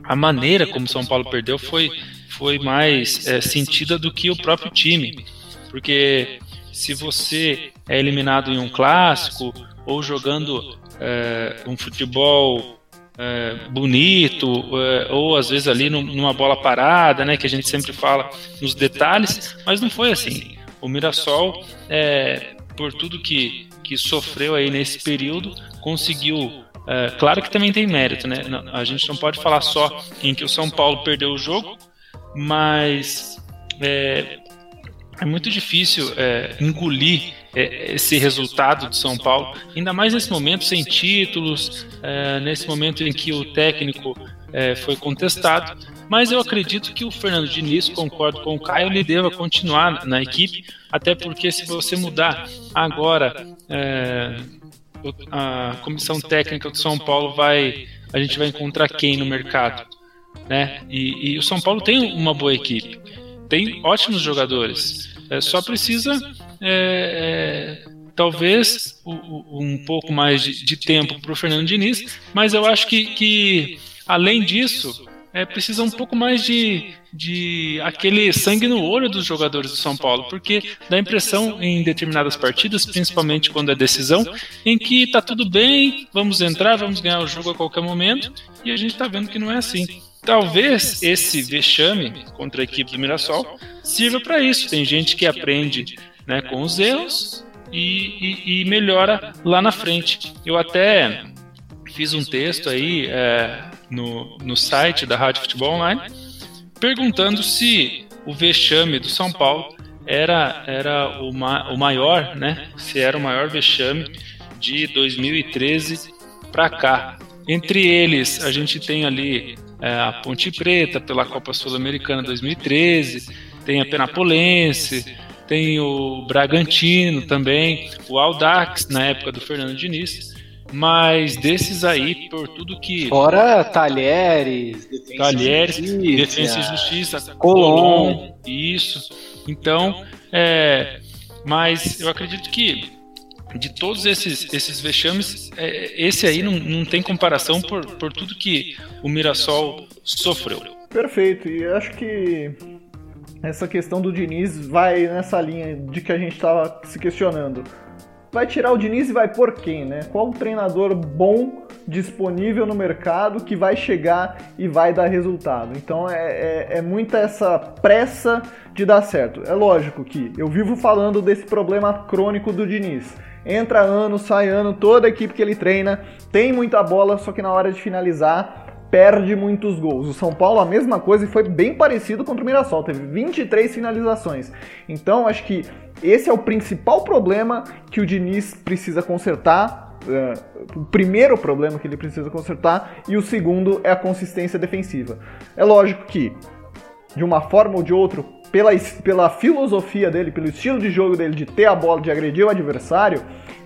a maneira como São Paulo perdeu foi, foi mais é, sentida do que o próprio time. Porque se você é eliminado em um clássico ou jogando é, um futebol é, bonito, é, ou às vezes ali numa bola parada, né, que a gente sempre fala nos detalhes, mas não foi assim. O Mirassol, é, por tudo que, que sofreu aí nesse período, conseguiu. É, claro que também tem mérito, né? A gente não pode falar só em que o São Paulo perdeu o jogo, mas é, é muito difícil é, engolir esse resultado de São Paulo, ainda mais nesse momento sem títulos, é, nesse momento em que o técnico é, foi contestado. Mas eu acredito que o Fernando Diniz, concordo com o Caio, ele deva continuar na equipe, até porque se você mudar agora é, a comissão técnica do São Paulo vai a gente vai encontrar quem no mercado né e, e o São Paulo tem uma boa equipe tem ótimos jogadores é, só precisa é, é, talvez um pouco mais de, de tempo para o Fernando Diniz mas eu acho que, que além disso é, precisa um pouco mais de, de aquele sangue no olho dos jogadores do São Paulo, porque dá a impressão em determinadas partidas, principalmente quando é decisão, em que tá tudo bem, vamos entrar, vamos ganhar o jogo a qualquer momento, e a gente está vendo que não é assim. Talvez esse vexame contra a equipe do Mirassol sirva para isso. Tem gente que aprende né, com os erros e, e, e melhora lá na frente. Eu até fiz um texto aí. É, no, no site da Rádio Futebol Online, perguntando se o vexame do São Paulo era, era o, ma, o maior, né? Se era o maior vexame de 2013 para cá. Entre eles, a gente tem ali é, a Ponte Preta pela Copa Sul-Americana 2013, tem a Penapolense, tem o Bragantino também, o Aldax na época do Fernando Diniz. Mas desses aí, por tudo que. Fora Talheres, Defesa Talheres, e Justiça, Defesa e Justiça, Colom, isso. Então, é, mas eu acredito que de todos esses, esses vexames, é, esse aí não, não tem comparação por, por tudo que o Mirassol sofreu. Perfeito, e acho que essa questão do Diniz vai nessa linha de que a gente estava se questionando vai tirar o Diniz e vai por quem, né? Qual treinador bom disponível no mercado que vai chegar e vai dar resultado? Então é, é, é muita essa pressa de dar certo. É lógico que eu vivo falando desse problema crônico do Diniz. Entra ano, sai ano, toda a equipe que ele treina tem muita bola, só que na hora de finalizar perde muitos gols. O São Paulo a mesma coisa e foi bem parecido contra o Mirassol, teve 23 finalizações. Então acho que esse é o principal problema que o Diniz precisa consertar. Uh, o primeiro problema que ele precisa consertar e o segundo é a consistência defensiva. É lógico que, de uma forma ou de outra, pela, pela filosofia dele, pelo estilo de jogo dele de ter a bola, de agredir o adversário,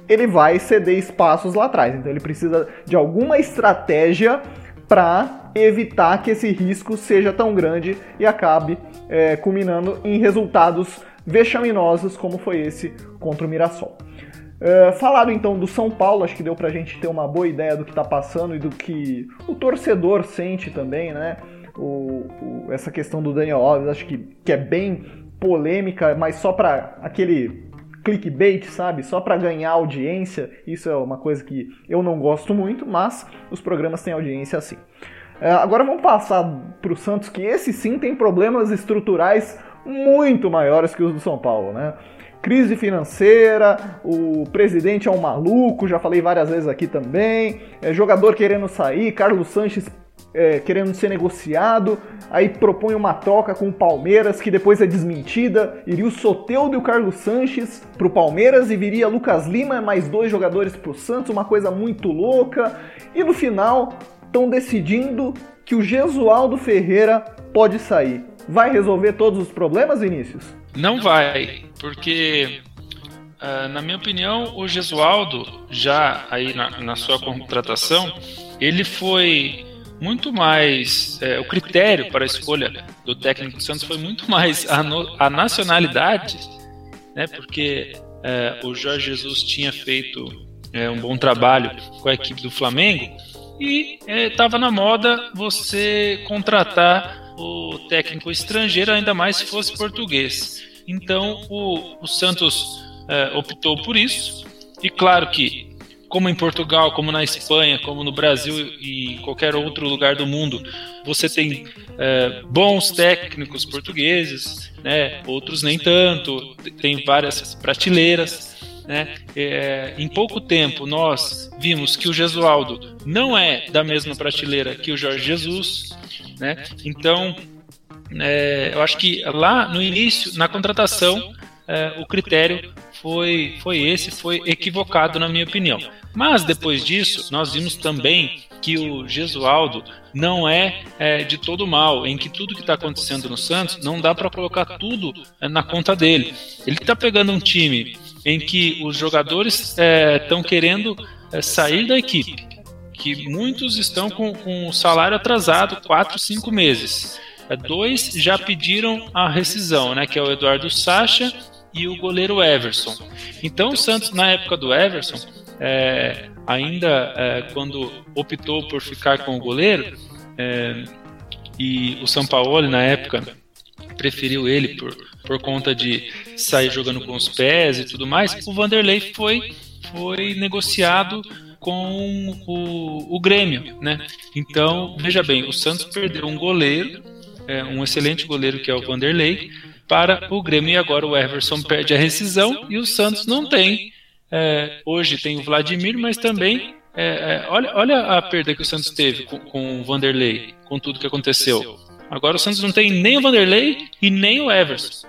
ele vai ceder espaços lá atrás. Então ele precisa de alguma estratégia para evitar que esse risco seja tão grande e acabe é, culminando em resultados vexaminosos como foi esse contra o Mirassol. Uh, falado então do São Paulo, acho que deu pra gente ter uma boa ideia do que tá passando e do que o torcedor sente também, né? O, o, essa questão do Daniel Alves, acho que, que é bem polêmica, mas só para aquele clickbait, sabe? Só para ganhar audiência. Isso é uma coisa que eu não gosto muito, mas os programas têm audiência assim. Agora vamos passar para o Santos, que esse sim tem problemas estruturais muito maiores que os do São Paulo, né? Crise financeira, o presidente é um maluco, já falei várias vezes aqui também. É, jogador querendo sair, Carlos Sanches é, querendo ser negociado, aí propõe uma troca com o Palmeiras que depois é desmentida. Iria o Soteudo e o Carlos Sanches pro Palmeiras e viria Lucas Lima mais dois jogadores pro Santos, uma coisa muito louca. E no final estão decidindo que o Gesualdo Ferreira pode sair. Vai resolver todos os problemas, Vinícius? Não vai, porque uh, na minha opinião o Gesualdo já aí na, na sua contratação ele foi muito mais. É, o critério para a escolha do técnico do Santos foi muito mais a, no, a nacionalidade, né, porque é, o Jorge Jesus tinha feito é, um bom trabalho com a equipe do Flamengo e estava é, na moda você contratar o técnico estrangeiro, ainda mais se fosse português. Então o, o Santos é, optou por isso. E claro que como em Portugal, como na Espanha, como no Brasil e qualquer outro lugar do mundo, você tem é, bons técnicos portugueses, né? outros nem tanto, tem várias prateleiras. Né? É, em pouco tempo nós vimos que o Gesualdo não é da mesma prateleira que o Jorge Jesus, né? então é, eu acho que lá no início, na contratação, é, o critério foi, foi esse, foi equivocado na minha opinião. Mas depois disso, nós vimos também que o Gesualdo não é, é de todo mal, em que tudo que está acontecendo no Santos não dá para colocar tudo é, na conta dele. Ele está pegando um time em que os jogadores estão é, querendo é, sair da equipe, que muitos estão com, com o salário atrasado 4, 5 meses. É, dois já pediram a rescisão, né, que é o Eduardo Sacha e o goleiro Everson. Então o Santos, na época do Everson, é, ainda é, quando optou por ficar com o goleiro, é, e o Sampaoli, na época, preferiu ele por, por conta de sair jogando com os pés e tudo mais, o Vanderlei foi, foi negociado com o, o Grêmio, né? Então, veja bem, o Santos perdeu um goleiro, é, um excelente goleiro que é o Vanderlei, para o Grêmio e agora o Everson perde a rescisão e o Santos não tem é, hoje tem o Vladimir, mas também é, é, olha, olha a perda que o Santos teve com, com o Vanderlei, com tudo que aconteceu. Agora o Santos não tem nem o Vanderlei e nem o Everson.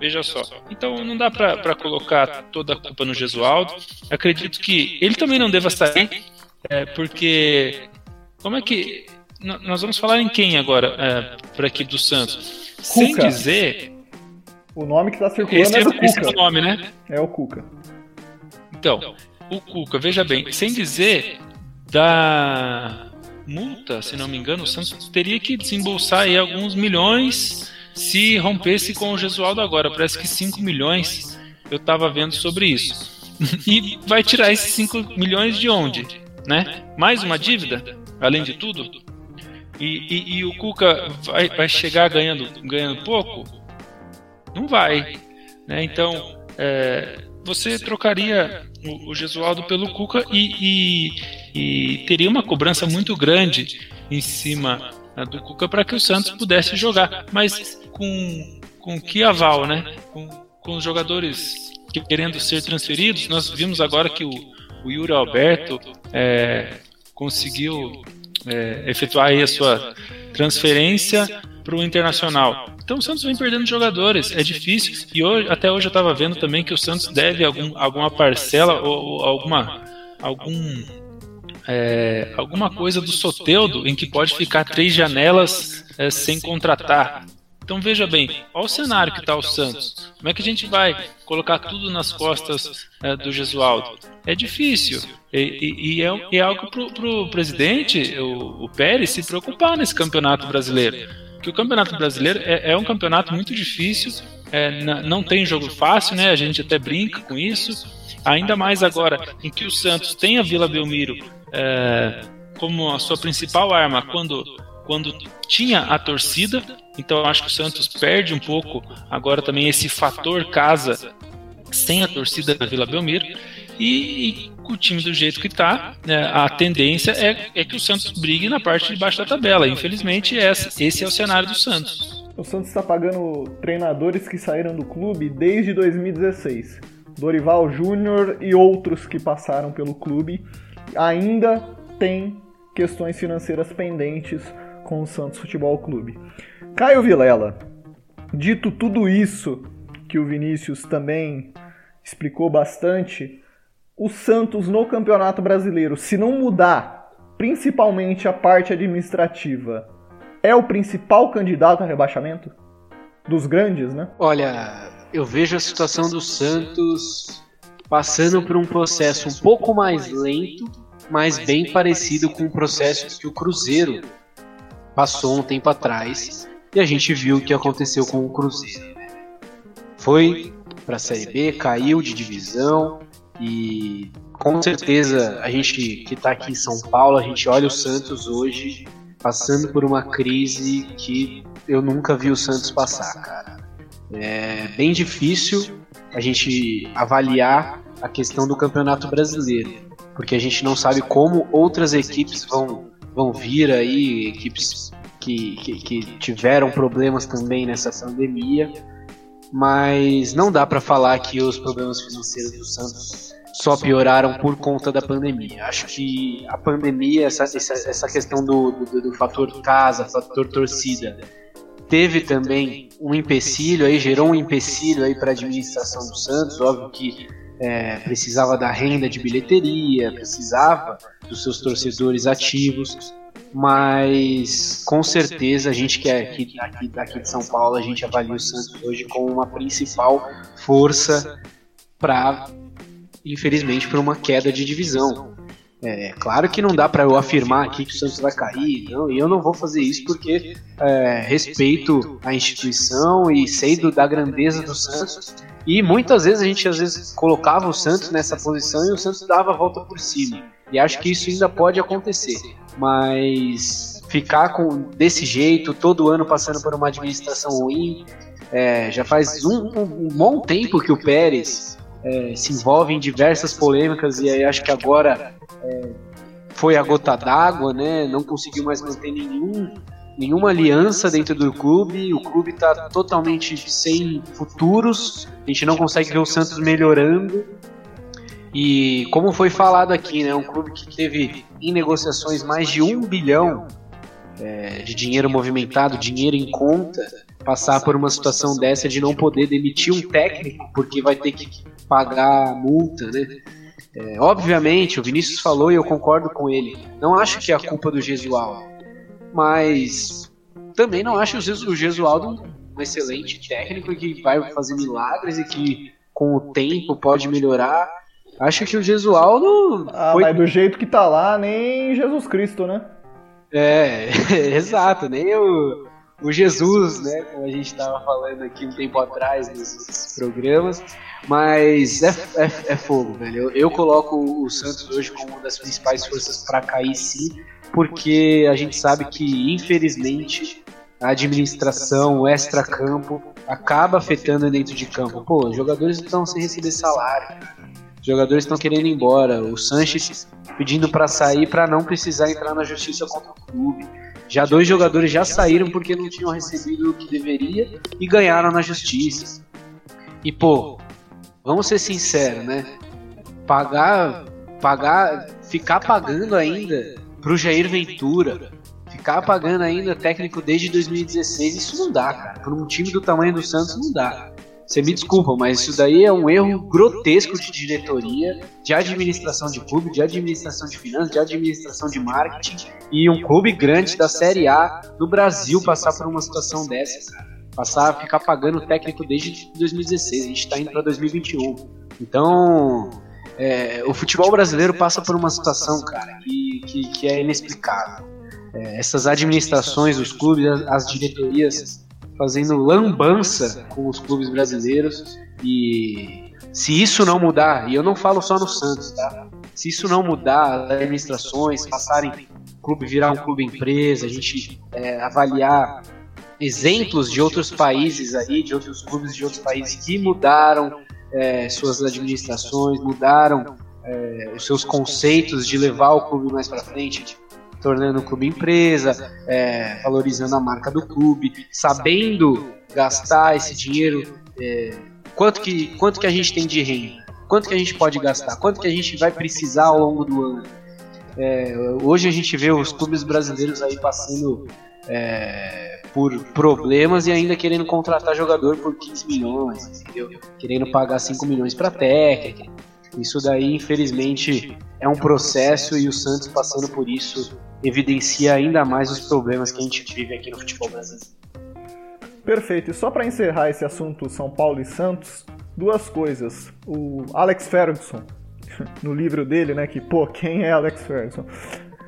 Veja só. Então não dá para colocar toda a culpa no Gesualdo. Acredito que ele também não deva sair, é, porque. Como é que. Nós vamos falar em quem agora, é, para a equipe do Santos? Sem dizer. O nome que está circulando esse é, é do Cuca. Esse é o nome, né? É o Cuca. Então, o Cuca, veja bem, sem dizer da multa, se não me engano, o Santos teria que desembolsar aí alguns milhões se rompesse com o Gesualdo agora. Parece que 5 milhões eu estava vendo sobre isso. E vai tirar esses 5 milhões de onde? Né? Mais uma dívida, além de tudo? E, e, e o Cuca vai, vai chegar ganhando, ganhando pouco? Não vai. Né? Então, é, você trocaria o, o Gesualdo pelo Cuca e, e, e, teria uma cobrança muito grande em cima né, do Cuca para que o Santos pudesse jogar, mas com, com que aval, né? Com, com os jogadores querendo ser transferidos, nós vimos agora que o, o Yuri Alberto é, conseguiu é, efetuar a sua transferência para o Internacional. Então o Santos vem perdendo jogadores, é difícil. E hoje, até hoje eu estava vendo também que o Santos deve algum, alguma parcela ou, ou alguma algum é, alguma coisa do Soteudo em que pode ficar três janelas é, sem contratar. Então veja bem, olha o cenário que está o Santos. Como é que a gente vai colocar tudo nas costas é, do Gesualdo? É difícil. E, e, e é, é, algo para o presidente, o, o Pérez, se preocupar nesse campeonato brasileiro que o Campeonato Brasileiro é, é um campeonato muito difícil, é, não tem jogo fácil, né? A gente até brinca com isso. Ainda mais agora em que o Santos tem a Vila Belmiro é, como a sua principal arma quando, quando tinha a torcida. Então acho que o Santos perde um pouco agora também esse fator casa sem a torcida da Vila Belmiro. E, o time do jeito que está, né, a tendência é, é que o Santos brigue na parte de baixo da tabela. Infelizmente, esse, esse é o cenário do Santos. O Santos está pagando treinadores que saíram do clube desde 2016. Dorival Júnior e outros que passaram pelo clube ainda tem questões financeiras pendentes com o Santos Futebol Clube. Caio Vilela, dito tudo isso que o Vinícius também explicou bastante, o Santos no Campeonato Brasileiro, se não mudar principalmente a parte administrativa, é o principal candidato a rebaixamento? Dos grandes, né? Olha, eu vejo a situação do Santos passando por um processo um pouco mais lento, mas bem parecido com o processo que o Cruzeiro passou um tempo atrás. E a gente viu o que aconteceu com o Cruzeiro. Foi para a Série B, caiu de divisão e com certeza a gente que está aqui em São Paulo, a gente olha o Santos hoje passando por uma crise que eu nunca vi o Santos passar, cara. É bem difícil a gente avaliar a questão do Campeonato Brasileiro, porque a gente não sabe como outras equipes vão, vão vir aí, equipes que, que, que tiveram problemas também nessa pandemia, mas não dá para falar que os problemas financeiros do Santos só pioraram por conta da pandemia. Acho que a pandemia, essa, essa, essa questão do, do, do fator casa, fator torcida, teve também um empecilho aí, gerou um empecilho aí para a administração do Santos. Óbvio que é, precisava da renda de bilheteria, precisava dos seus torcedores ativos, mas com certeza a gente que é aqui, aqui, aqui de São Paulo, a gente avalia o Santos hoje como uma principal força para infelizmente, por uma queda de divisão. É claro que não dá para eu afirmar aqui que o Santos vai cair, não, e eu não vou fazer isso porque é, respeito a instituição e sei do, da grandeza do Santos. E muitas vezes a gente às vezes colocava o Santos nessa posição e o Santos dava a volta por cima. E acho que isso ainda pode acontecer. Mas ficar com desse jeito, todo ano passando por uma administração ruim, é, já faz um, um, bom tempo que o Pérez é, se envolve em diversas polêmicas e aí acho que agora é, foi a gota d'água, né? Não conseguiu mais manter nenhum, nenhuma aliança dentro do clube. O clube está totalmente sem futuros. A gente não consegue ver o Santos melhorando. E como foi falado aqui, né? Um clube que teve em negociações mais de um bilhão é, de dinheiro movimentado, dinheiro em conta passar por uma situação dessa de não poder demitir um técnico porque vai ter que pagar multa, né? É, obviamente, o Vinícius falou e eu concordo com ele. Não acho que é a culpa do Gesualdo, mas também não acho o Gesualdo um excelente técnico que vai fazer milagres e que com o tempo pode melhorar. Acho que o Gesualdo. Ah, foi... mas do jeito que tá lá, nem Jesus Cristo, né? É, *laughs* exato, nem o, o Jesus, né? Como a gente estava falando aqui um tempo atrás nos programas. Mas é, é, é fogo, velho. Eu, eu, coloco o Santos hoje como uma das principais forças para cair sim, porque a gente sabe que, infelizmente, a administração, o extra-campo, acaba afetando dentro de campo. Pô, os jogadores estão sem receber salário, jogadores estão querendo ir embora. O Sanches pedindo para sair para não precisar entrar na justiça contra o clube. Já dois jogadores já saíram porque não tinham recebido o que deveria e ganharam na justiça. E pô, vamos ser sinceros, né? Pagar, pagar, ficar pagando ainda pro Jair Ventura, ficar pagando ainda técnico desde 2016, isso não dá, cara. Para um time do tamanho do Santos não dá. Você me desculpa, mas isso daí é um erro grotesco de diretoria, de administração de clube, de administração de finanças, de administração de marketing e um clube grande da Série A no Brasil passar por uma situação dessa. Passar a ficar pagando técnico desde 2016, a gente está indo para 2021. Então, é, o futebol brasileiro passa por uma situação, cara, que, que, que é inexplicável. É, essas administrações, os clubes, as diretorias fazendo lambança com os clubes brasileiros e se isso não mudar, e eu não falo só no Santos, tá? Se isso não mudar, as administrações passarem clube virar um clube empresa, a gente é, avaliar exemplos de outros países aí, de outros clubes de outros países que mudaram é, suas administrações, mudaram é, os seus conceitos de levar o clube mais para frente tornando o clube empresa, é, valorizando a marca do clube, sabendo gastar esse dinheiro, é, quanto, que, quanto que a gente tem de renda, quanto que a gente pode gastar, quanto que a gente vai precisar ao longo do ano. É, hoje a gente vê os clubes brasileiros aí passando é, por problemas e ainda querendo contratar jogador por 15 milhões, entendeu? Querendo pagar 5 milhões para técnica. Isso daí, infelizmente, é um processo e o Santos passando por isso evidencia ainda mais os problemas que a gente vive aqui no futebol brasileiro. Perfeito. E só para encerrar esse assunto São Paulo e Santos, duas coisas. O Alex Ferguson, *laughs* no livro dele, né, que pô, quem é Alex Ferguson?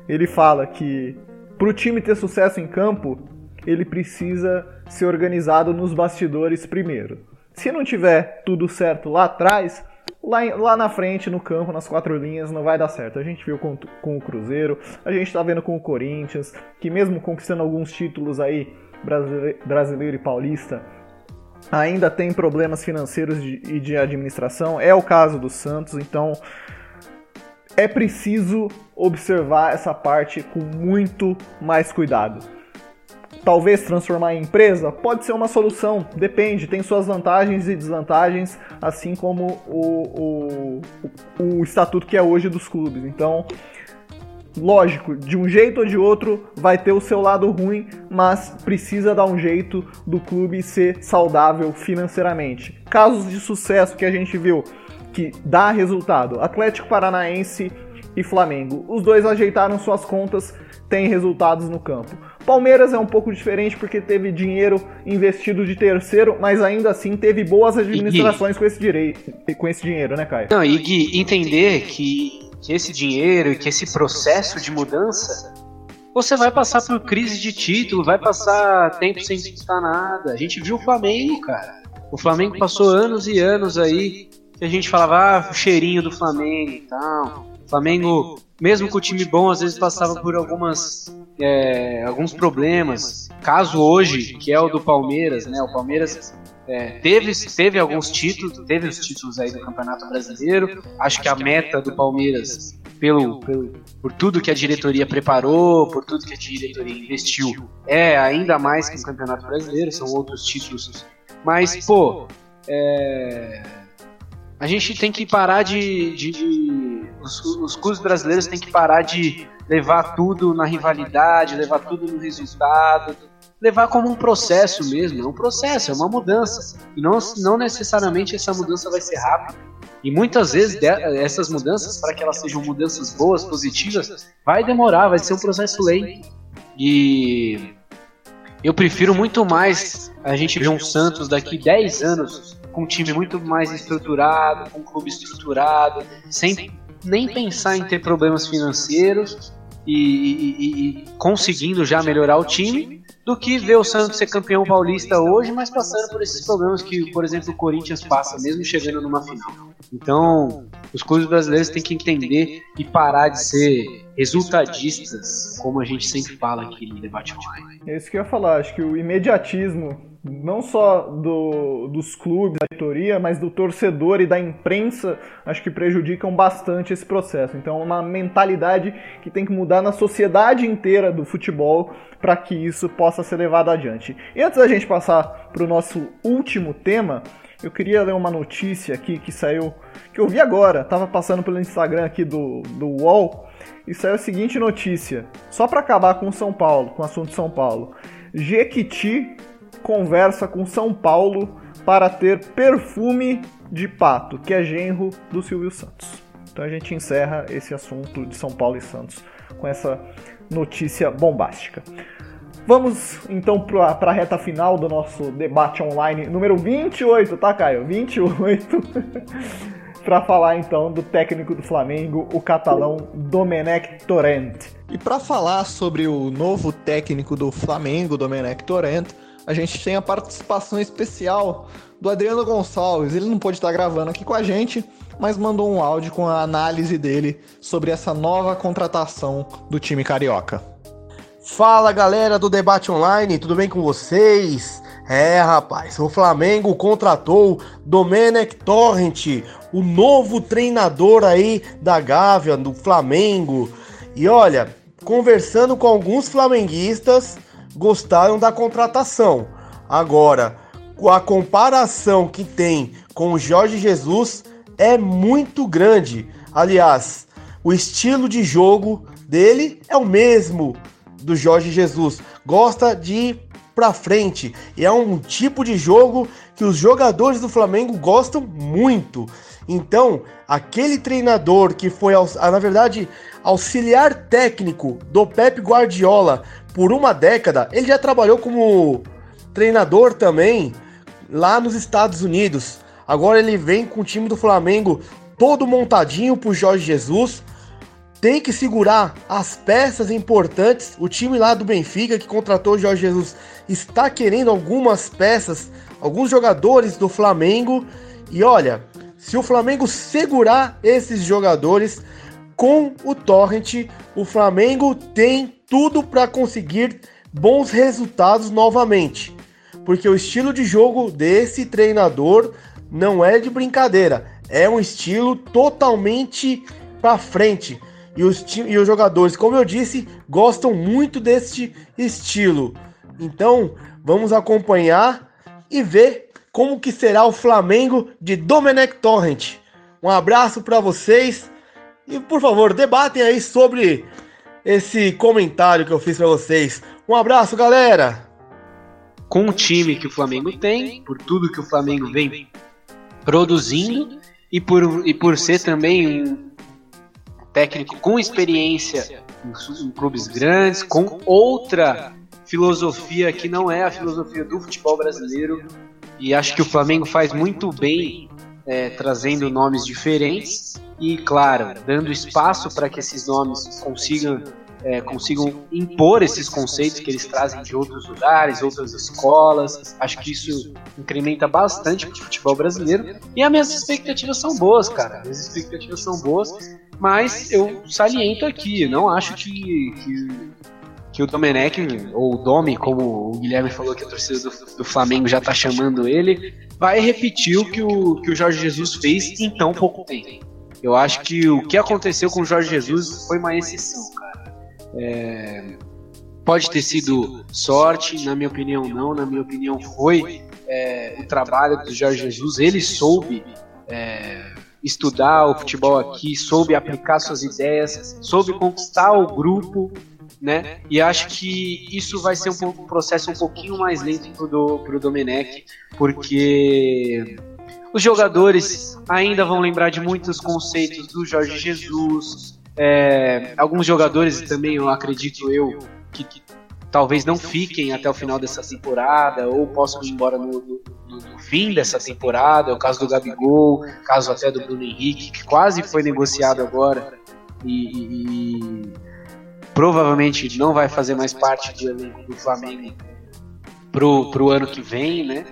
Ele fala que para o time ter sucesso em campo, ele precisa ser organizado nos bastidores primeiro. Se não tiver tudo certo lá atrás, lá, lá na frente, no campo, nas quatro linhas, não vai dar certo. A gente viu com, com o Cruzeiro, a gente está vendo com o Corinthians, que mesmo conquistando alguns títulos aí, brasileiro, brasileiro e paulista, ainda tem problemas financeiros e de administração. É o caso do Santos, então é preciso observar essa parte com muito mais cuidado. Talvez transformar em empresa pode ser uma solução, depende, tem suas vantagens e desvantagens, assim como o, o, o estatuto que é hoje dos clubes. Então, lógico, de um jeito ou de outro vai ter o seu lado ruim, mas precisa dar um jeito do clube ser saudável financeiramente. Casos de sucesso que a gente viu que dá resultado: Atlético Paranaense e Flamengo. Os dois ajeitaram suas contas, têm resultados no campo. Palmeiras é um pouco diferente porque teve dinheiro investido de terceiro, mas ainda assim teve boas administrações com esse, direito, com esse dinheiro, né, Caio? Não, e Gui, entender que, que esse dinheiro e que esse processo de mudança você vai passar por crise de título, vai passar tempo sem conquistar nada. A gente viu o Flamengo, cara. O Flamengo passou anos e anos aí que a gente falava, ah, o cheirinho do Flamengo e tal. O Flamengo, mesmo com o time bom, às vezes passava por algumas é, alguns problemas. Caso hoje, que é o do Palmeiras, né? O Palmeiras é, teve, teve alguns títulos, teve os títulos aí do Campeonato Brasileiro. Acho que a meta do Palmeiras, pelo, pelo, por tudo que a diretoria preparou, por tudo que a diretoria investiu, é ainda mais que o Campeonato Brasileiro, são outros títulos. Mas, pô, é, a gente tem que parar de. de, de os, os clubes brasileiros têm que parar de levar tudo na rivalidade, levar tudo no resultado, levar como um processo mesmo. É um processo, é uma mudança. E não, não necessariamente essa mudança vai ser rápida. E muitas vezes essas mudanças, para que elas sejam mudanças boas, positivas, vai demorar, vai ser um processo lento. E eu prefiro muito mais a gente ver um Santos daqui 10 anos com um time muito mais estruturado, com um clube estruturado, sem nem pensar em ter problemas financeiros e, e, e, conseguindo já melhorar o time, do que ver o Santos ser campeão paulista hoje, mas passando por esses problemas que, por exemplo, o Corinthians passa, mesmo chegando numa final. Então, os clubes brasileiros têm que entender e parar de ser resultadistas, como a gente sempre fala aqui no debate online. É isso que eu ia falar, acho que o imediatismo não só do, dos clubes, da diretoria, mas do torcedor e da imprensa, acho que prejudicam bastante esse processo. Então, é uma mentalidade que tem que mudar na sociedade inteira do futebol para que isso possa ser levado adiante. E antes da gente passar para o nosso último tema, eu queria ler uma notícia aqui que saiu, que eu vi agora, estava passando pelo Instagram aqui do, do UOL, e saiu a seguinte notícia, só para acabar com São Paulo, com o assunto São Paulo. Jequiti conversa com São Paulo para ter perfume de pato, que é genro do Silvio Santos. Então a gente encerra esse assunto de São Paulo e Santos com essa notícia bombástica. Vamos então para a reta final do nosso debate online número 28, tá, Caio? 28. *laughs* para falar então do técnico do Flamengo, o catalão Domenech Torrent. E para falar sobre o novo técnico do Flamengo, Domenech Torrent, a gente tem a participação especial do Adriano Gonçalves. Ele não pode estar gravando aqui com a gente, mas mandou um áudio com a análise dele sobre essa nova contratação do time carioca. Fala galera do Debate Online, tudo bem com vocês? É, rapaz, o Flamengo contratou Domenech Torrent, o novo treinador aí da Gávea, do Flamengo. E olha, conversando com alguns flamenguistas, gostaram da contratação. Agora, a comparação que tem com o Jorge Jesus é muito grande. Aliás, o estilo de jogo dele é o mesmo do Jorge Jesus. Gosta de ir para frente. E é um tipo de jogo que os jogadores do Flamengo gostam muito. Então, aquele treinador que foi, na verdade, auxiliar técnico do Pep Guardiola por uma década, ele já trabalhou como treinador também lá nos Estados Unidos. Agora ele vem com o time do Flamengo todo montadinho pro Jorge Jesus. Tem que segurar as peças importantes. O time lá do Benfica que contratou o Jorge Jesus está querendo algumas peças, alguns jogadores do Flamengo. E olha, se o Flamengo segurar esses jogadores com o Torrent, o Flamengo tem tudo para conseguir bons resultados novamente porque o estilo de jogo desse treinador não é de brincadeira, é um estilo totalmente para frente. E os, e os jogadores, como eu disse, gostam muito deste estilo. Então, vamos acompanhar e ver como que será o Flamengo de Domenech Torrent. Um abraço para vocês e por favor, debatem aí sobre esse comentário que eu fiz para vocês. Um abraço, galera com o time que o Flamengo tem, por tudo que o Flamengo vem produzindo e por, e por ser também um técnico com experiência em, em clubes grandes, com outra filosofia que não é a filosofia do futebol brasileiro. E acho que o Flamengo faz muito bem é, trazendo nomes diferentes e, claro, dando espaço para que esses nomes consigam é, consigam impor esses conceitos que eles trazem de outros lugares, outras escolas. Acho que isso incrementa bastante o futebol brasileiro. E as minhas expectativas são boas, cara. As expectativas são boas, mas eu saliento aqui, não acho que, que, que o Domenech, ou o Domi, como o Guilherme falou que a torcida do, do Flamengo já está chamando ele, vai repetir o que o, que o Jorge Jesus fez em tão pouco tempo. Eu acho que o que aconteceu com o Jorge Jesus foi uma exceção, cara. É, pode ter sido sorte, na minha opinião não, na minha opinião foi é, o trabalho do Jorge Jesus, ele soube é, estudar o futebol aqui, soube aplicar suas ideias, soube conquistar o grupo, né? E acho que isso vai ser um, processo um pouquinho mais lento pro, do, pro Domenech, porque os jogadores ainda vão lembrar de muitos conceitos do Jorge Jesus, é, alguns jogadores também, eu acredito eu, que, que, talvez não fiquem até o final dessa temporada ou possam ir embora no, no, no, fim dessa temporada. É o caso do Gabigol, caso até do Bruno Henrique, que quase foi negociado agora e, e provavelmente não vai fazer mais parte do elenco do Flamengo pro, pro ano que vem, né?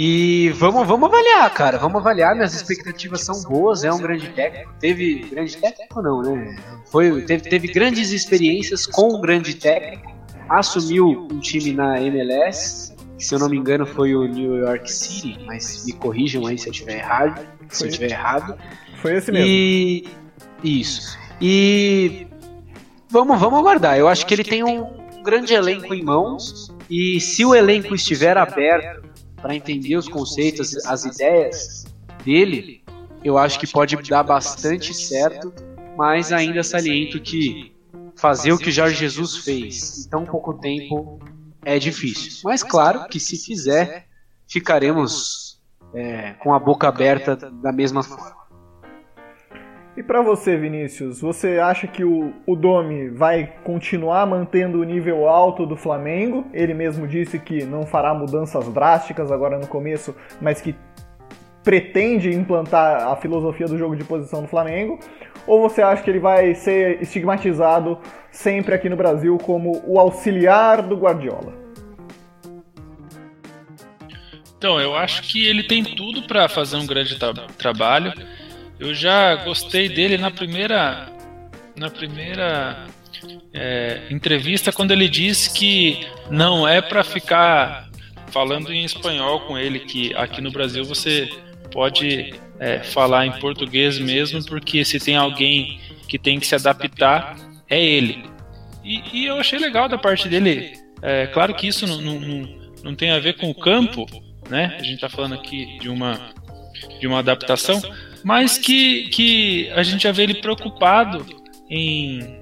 E vamos, vamos avaliar, cara. Vamos avaliar. Minhas expectativas são boas. É um grande técnico. Teve grande técnico, não, né? Foi, teve, teve grandes experiências com um grande técnico. Assumiu um time na MLS. Que, se eu não me engano, foi o New York City. Mas me corrijam aí se eu estiver errado. Se eu estiver errado. Foi esse mesmo. E isso. E vamos, vamos aguardar. Eu acho que ele tem um grande elenco em mãos. E se o elenco estiver aberto para entender os conceitos, as ideias dele, eu acho que pode dar bastante certo, mas ainda saliento que fazer o que Jorge Jesus fez em tão pouco tempo é difícil. Mas claro que se fizer, ficaremos é, com a boca aberta da mesma forma. E para você, Vinícius, você acha que o, o Domi vai continuar mantendo o nível alto do Flamengo? Ele mesmo disse que não fará mudanças drásticas agora no começo, mas que pretende implantar a filosofia do jogo de posição do Flamengo? Ou você acha que ele vai ser estigmatizado sempre aqui no Brasil como o auxiliar do Guardiola? Então, eu acho que ele tem tudo para fazer um grande tra trabalho. Eu já gostei dele na primeira na primeira é, entrevista quando ele disse que não é para ficar falando em espanhol com ele, que aqui no Brasil você pode é, falar em português mesmo, porque se tem alguém que tem que se adaptar, é ele. E, e eu achei legal da parte dele. É, claro que isso não, não, não tem a ver com o campo, né? A gente está falando aqui de uma, de uma adaptação, mas que, que a gente já vê ele preocupado em,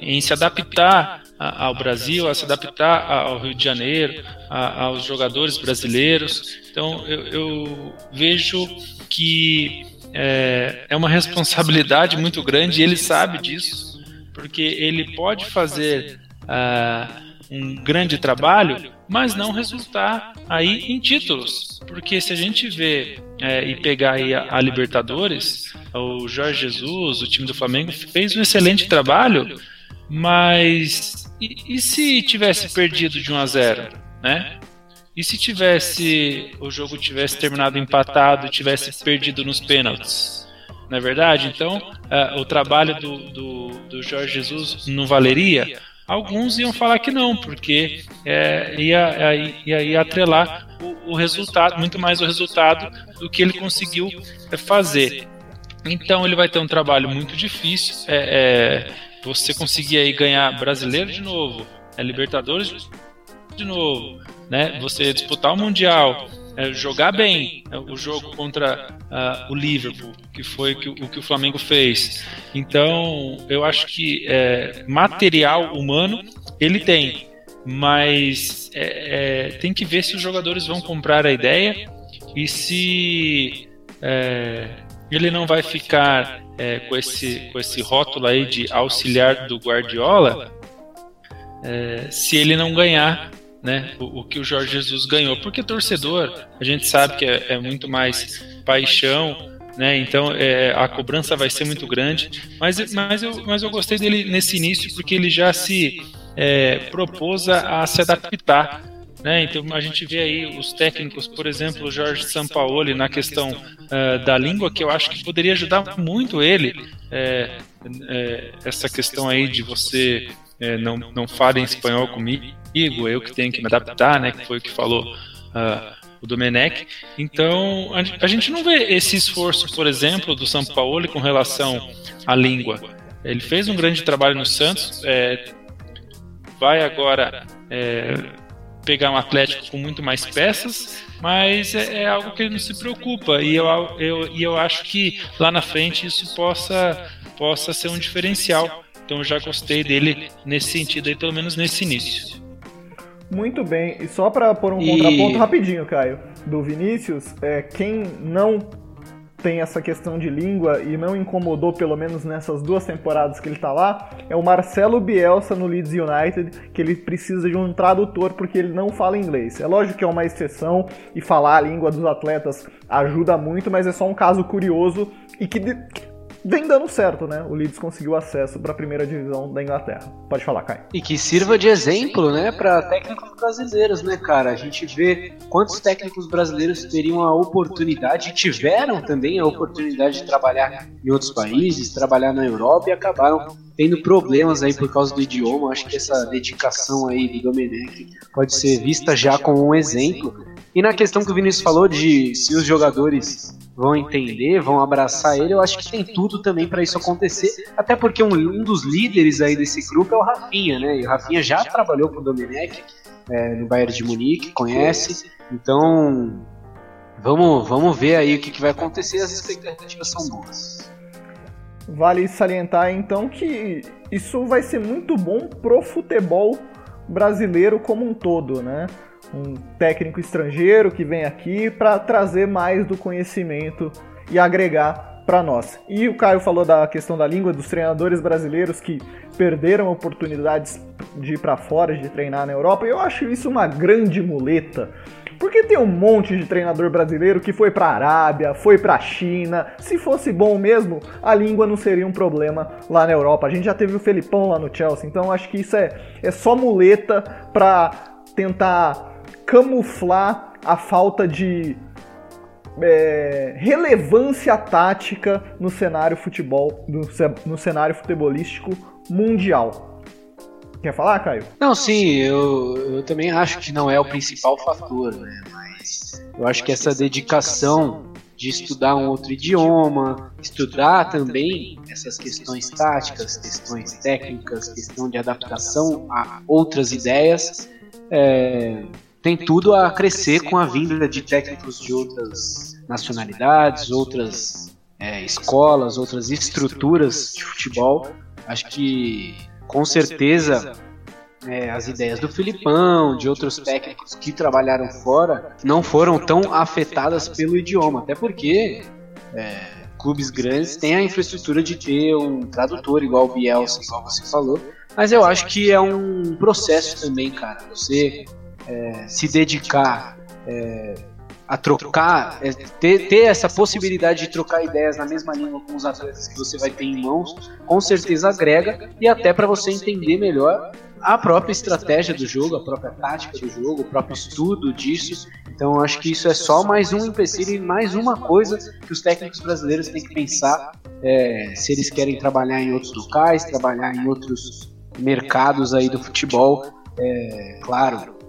em se adaptar ao Brasil, a se adaptar ao Rio de Janeiro, aos jogadores brasileiros. Então eu, eu vejo que é, é uma responsabilidade muito grande e ele sabe disso, porque ele pode fazer uh, um grande trabalho, mas não resultar aí em títulos. Porque se a gente vê é, e pegar aí a, a, Libertadores, o Jorge Jesus, o time do Flamengo, fez um excelente trabalho, mas e, e se tivesse perdido de 1 a 0, né? E se tivesse o jogo tivesse terminado empatado e tivesse perdido nos pênaltis? Não é verdade? Então, uh, o trabalho do, do, do Jorge Jesus não valeria? Alguns iam falar que não, porque é, ia, ia, ia atrelar o, o, resultado, muito mais o resultado do que ele conseguiu é, fazer. Então ele vai ter um trabalho muito difícil. É, é, você conseguir aí ganhar brasileiro de novo, é, Libertadores de novo, né? Você disputar o Mundial, é, jogar bem é, o jogo contra uh, o Liverpool, que foi que, o que o Flamengo fez. Então, eu acho que é, material humano ele tem, mas é, é, tem que ver se os jogadores vão comprar a ideia e se é, ele não vai ficar com, esse, com esse rótulo aí de auxiliar do Guardiola se ele não ganhar né? O, o, que o Jorge Jesus ganhou. Porque torcedor, a gente sabe que é, é muito mais paixão, né? Então é, a cobrança vai ser muito grande. Mas, mas, eu, mas eu gostei dele nesse início porque ele já se é, propôs a, se adaptar. Né? Então a gente vê aí os técnicos, por exemplo, o Jorge Sampaoli na questão uh, da língua, que eu acho que poderia ajudar muito ele, é, é, essa questão aí de você é, não, não fale em espanhol comigo, eu que tenho que me adaptar, né? Que foi o que falou uh, o Domenech. Então, a, a, gente não vê esse esforço, por exemplo, do São Paulo com relação à língua. Ele fez um grande trabalho no Santos, é, vai agora é, pegar um Atlético com muito mais peças, mas é, é, algo que ele não se preocupa. E eu, eu, e eu acho que lá na frente isso possa, possa ser um diferencial então eu já gostei dele nesse sentido aí, pelo menos nesse início. Muito bem, e só para pôr um e... contraponto rapidinho, Caio, do Vinícius, é, quem não tem essa questão de língua e não incomodou, pelo menos nessas duas temporadas que ele tá lá, é o Marcelo Bielsa no Leeds United, que ele precisa de um tradutor porque ele não fala inglês. É lógico que é uma exceção e falar a língua dos atletas ajuda muito, mas é só um caso curioso e que vem dando certo, né? O Leeds conseguiu acesso para a primeira divisão da Inglaterra. Pode falar, Caio. E que sirva de exemplo, né, para técnicos brasileiros, né, cara? A gente vê quantos técnicos brasileiros teriam a oportunidade, tiveram também a oportunidade de trabalhar em outros países, trabalhar na Europa e acabaram tendo problemas aí por causa do idioma. Acho que essa dedicação aí de Domenech pode ser vista já como um exemplo. E na questão que o Vinícius falou de se os jogadores vão entender, vão abraçar ele, eu acho que tem tudo também para isso acontecer. Até porque um, um, dos líderes aí desse grupo é o Rafinha, né? E o Rafinha já trabalhou com o Domenech é, no Bayern de Munique, conhece. Então, vamos, vamos ver aí o que, que vai acontecer. As expectativas são boas. Vale salientar então que isso vai ser muito bom pro futebol brasileiro como um todo, né? Um técnico estrangeiro que vem aqui para trazer mais do conhecimento e agregar para nós. E o Caio falou da questão da língua dos treinadores brasileiros que perderam oportunidades de ir para fora, de treinar na Europa. Eu acho isso uma grande muleta. Porque tem um monte de treinador brasileiro que foi para a Arábia, foi para a China. Se fosse bom mesmo, a língua não seria um problema lá na Europa. A gente já teve o Felipão lá no Chelsea, então acho que isso é, é só muleta para tentar camuflar a falta de é, relevância tática no cenário futebol, no, no, cenário futebolístico mundial. Quer falar, Caio? Não, sim, eu, eu também acho que não é o principal fator, né? Mas eu acho que essa dedicação de estudar um outro idioma, estudar também essas questões táticas, questões técnicas, questão de adaptação a outras ideias, é, tem tudo a crescer com a vinda de técnicos de outras nacionalidades, outras é, escolas, outras estruturas de futebol. Acho que com certeza é, as ideias do Filipão, de outros técnicos que trabalharam fora, não foram tão afetadas pelo idioma, até porque é, clubes grandes têm a infraestrutura de ter um tradutor igual o Bielsa, igual você falou. Mas eu acho que é um processo também, cara. Você é, se dedicar é, a trocar, é, ter, ter essa possibilidade de trocar ideias na mesma língua com os atletas que você vai ter em mãos, com certeza agrega e até para você entender melhor a própria estratégia do jogo, a própria tática do jogo, o próprio estudo disso. Então acho que isso é só mais um empecilho e mais uma coisa que os técnicos brasileiros têm que pensar é, se eles querem trabalhar em outros locais, trabalhar em outros mercados aí do futebol. É, claro,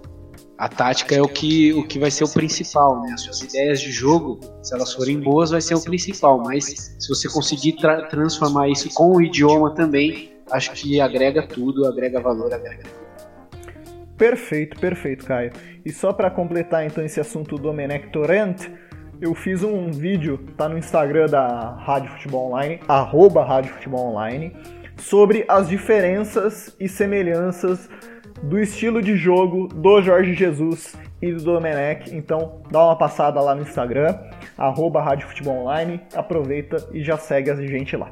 a tática é o que, o que vai ser o principal, né? As suas ideias de jogo, se elas forem boas, vai ser o principal. Mas se você conseguir tra transformar isso com o idioma também, acho que agrega tudo, agrega valor, agrega Perfeito, perfeito, Caio. E só para completar então esse assunto do Domenech Torrent, eu fiz um vídeo, tá no Instagram da Rádio Futebol Online, arroba Rádio Futebol Online, sobre as diferenças e semelhanças do estilo de jogo do Jorge Jesus e do Domenech. Então dá uma passada lá no Instagram, arroba Rádio Futebol Online, aproveita e já segue a gente lá.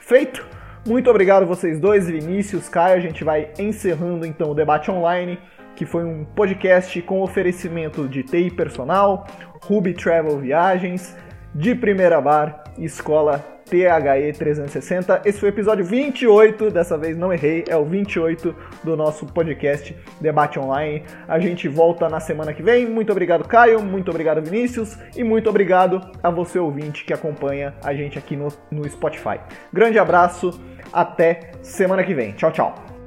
Feito? Muito obrigado vocês dois, Vinícius, Caio. A gente vai encerrando então o debate online, que foi um podcast com oferecimento de TI Personal, Ruby Travel Viagens, de Primeira Bar, Escola THE 360. Esse foi o episódio 28, dessa vez não errei, é o 28 do nosso podcast Debate Online. A gente volta na semana que vem. Muito obrigado, Caio, muito obrigado, Vinícius, e muito obrigado a você, ouvinte, que acompanha a gente aqui no, no Spotify. Grande abraço, até semana que vem. Tchau, tchau.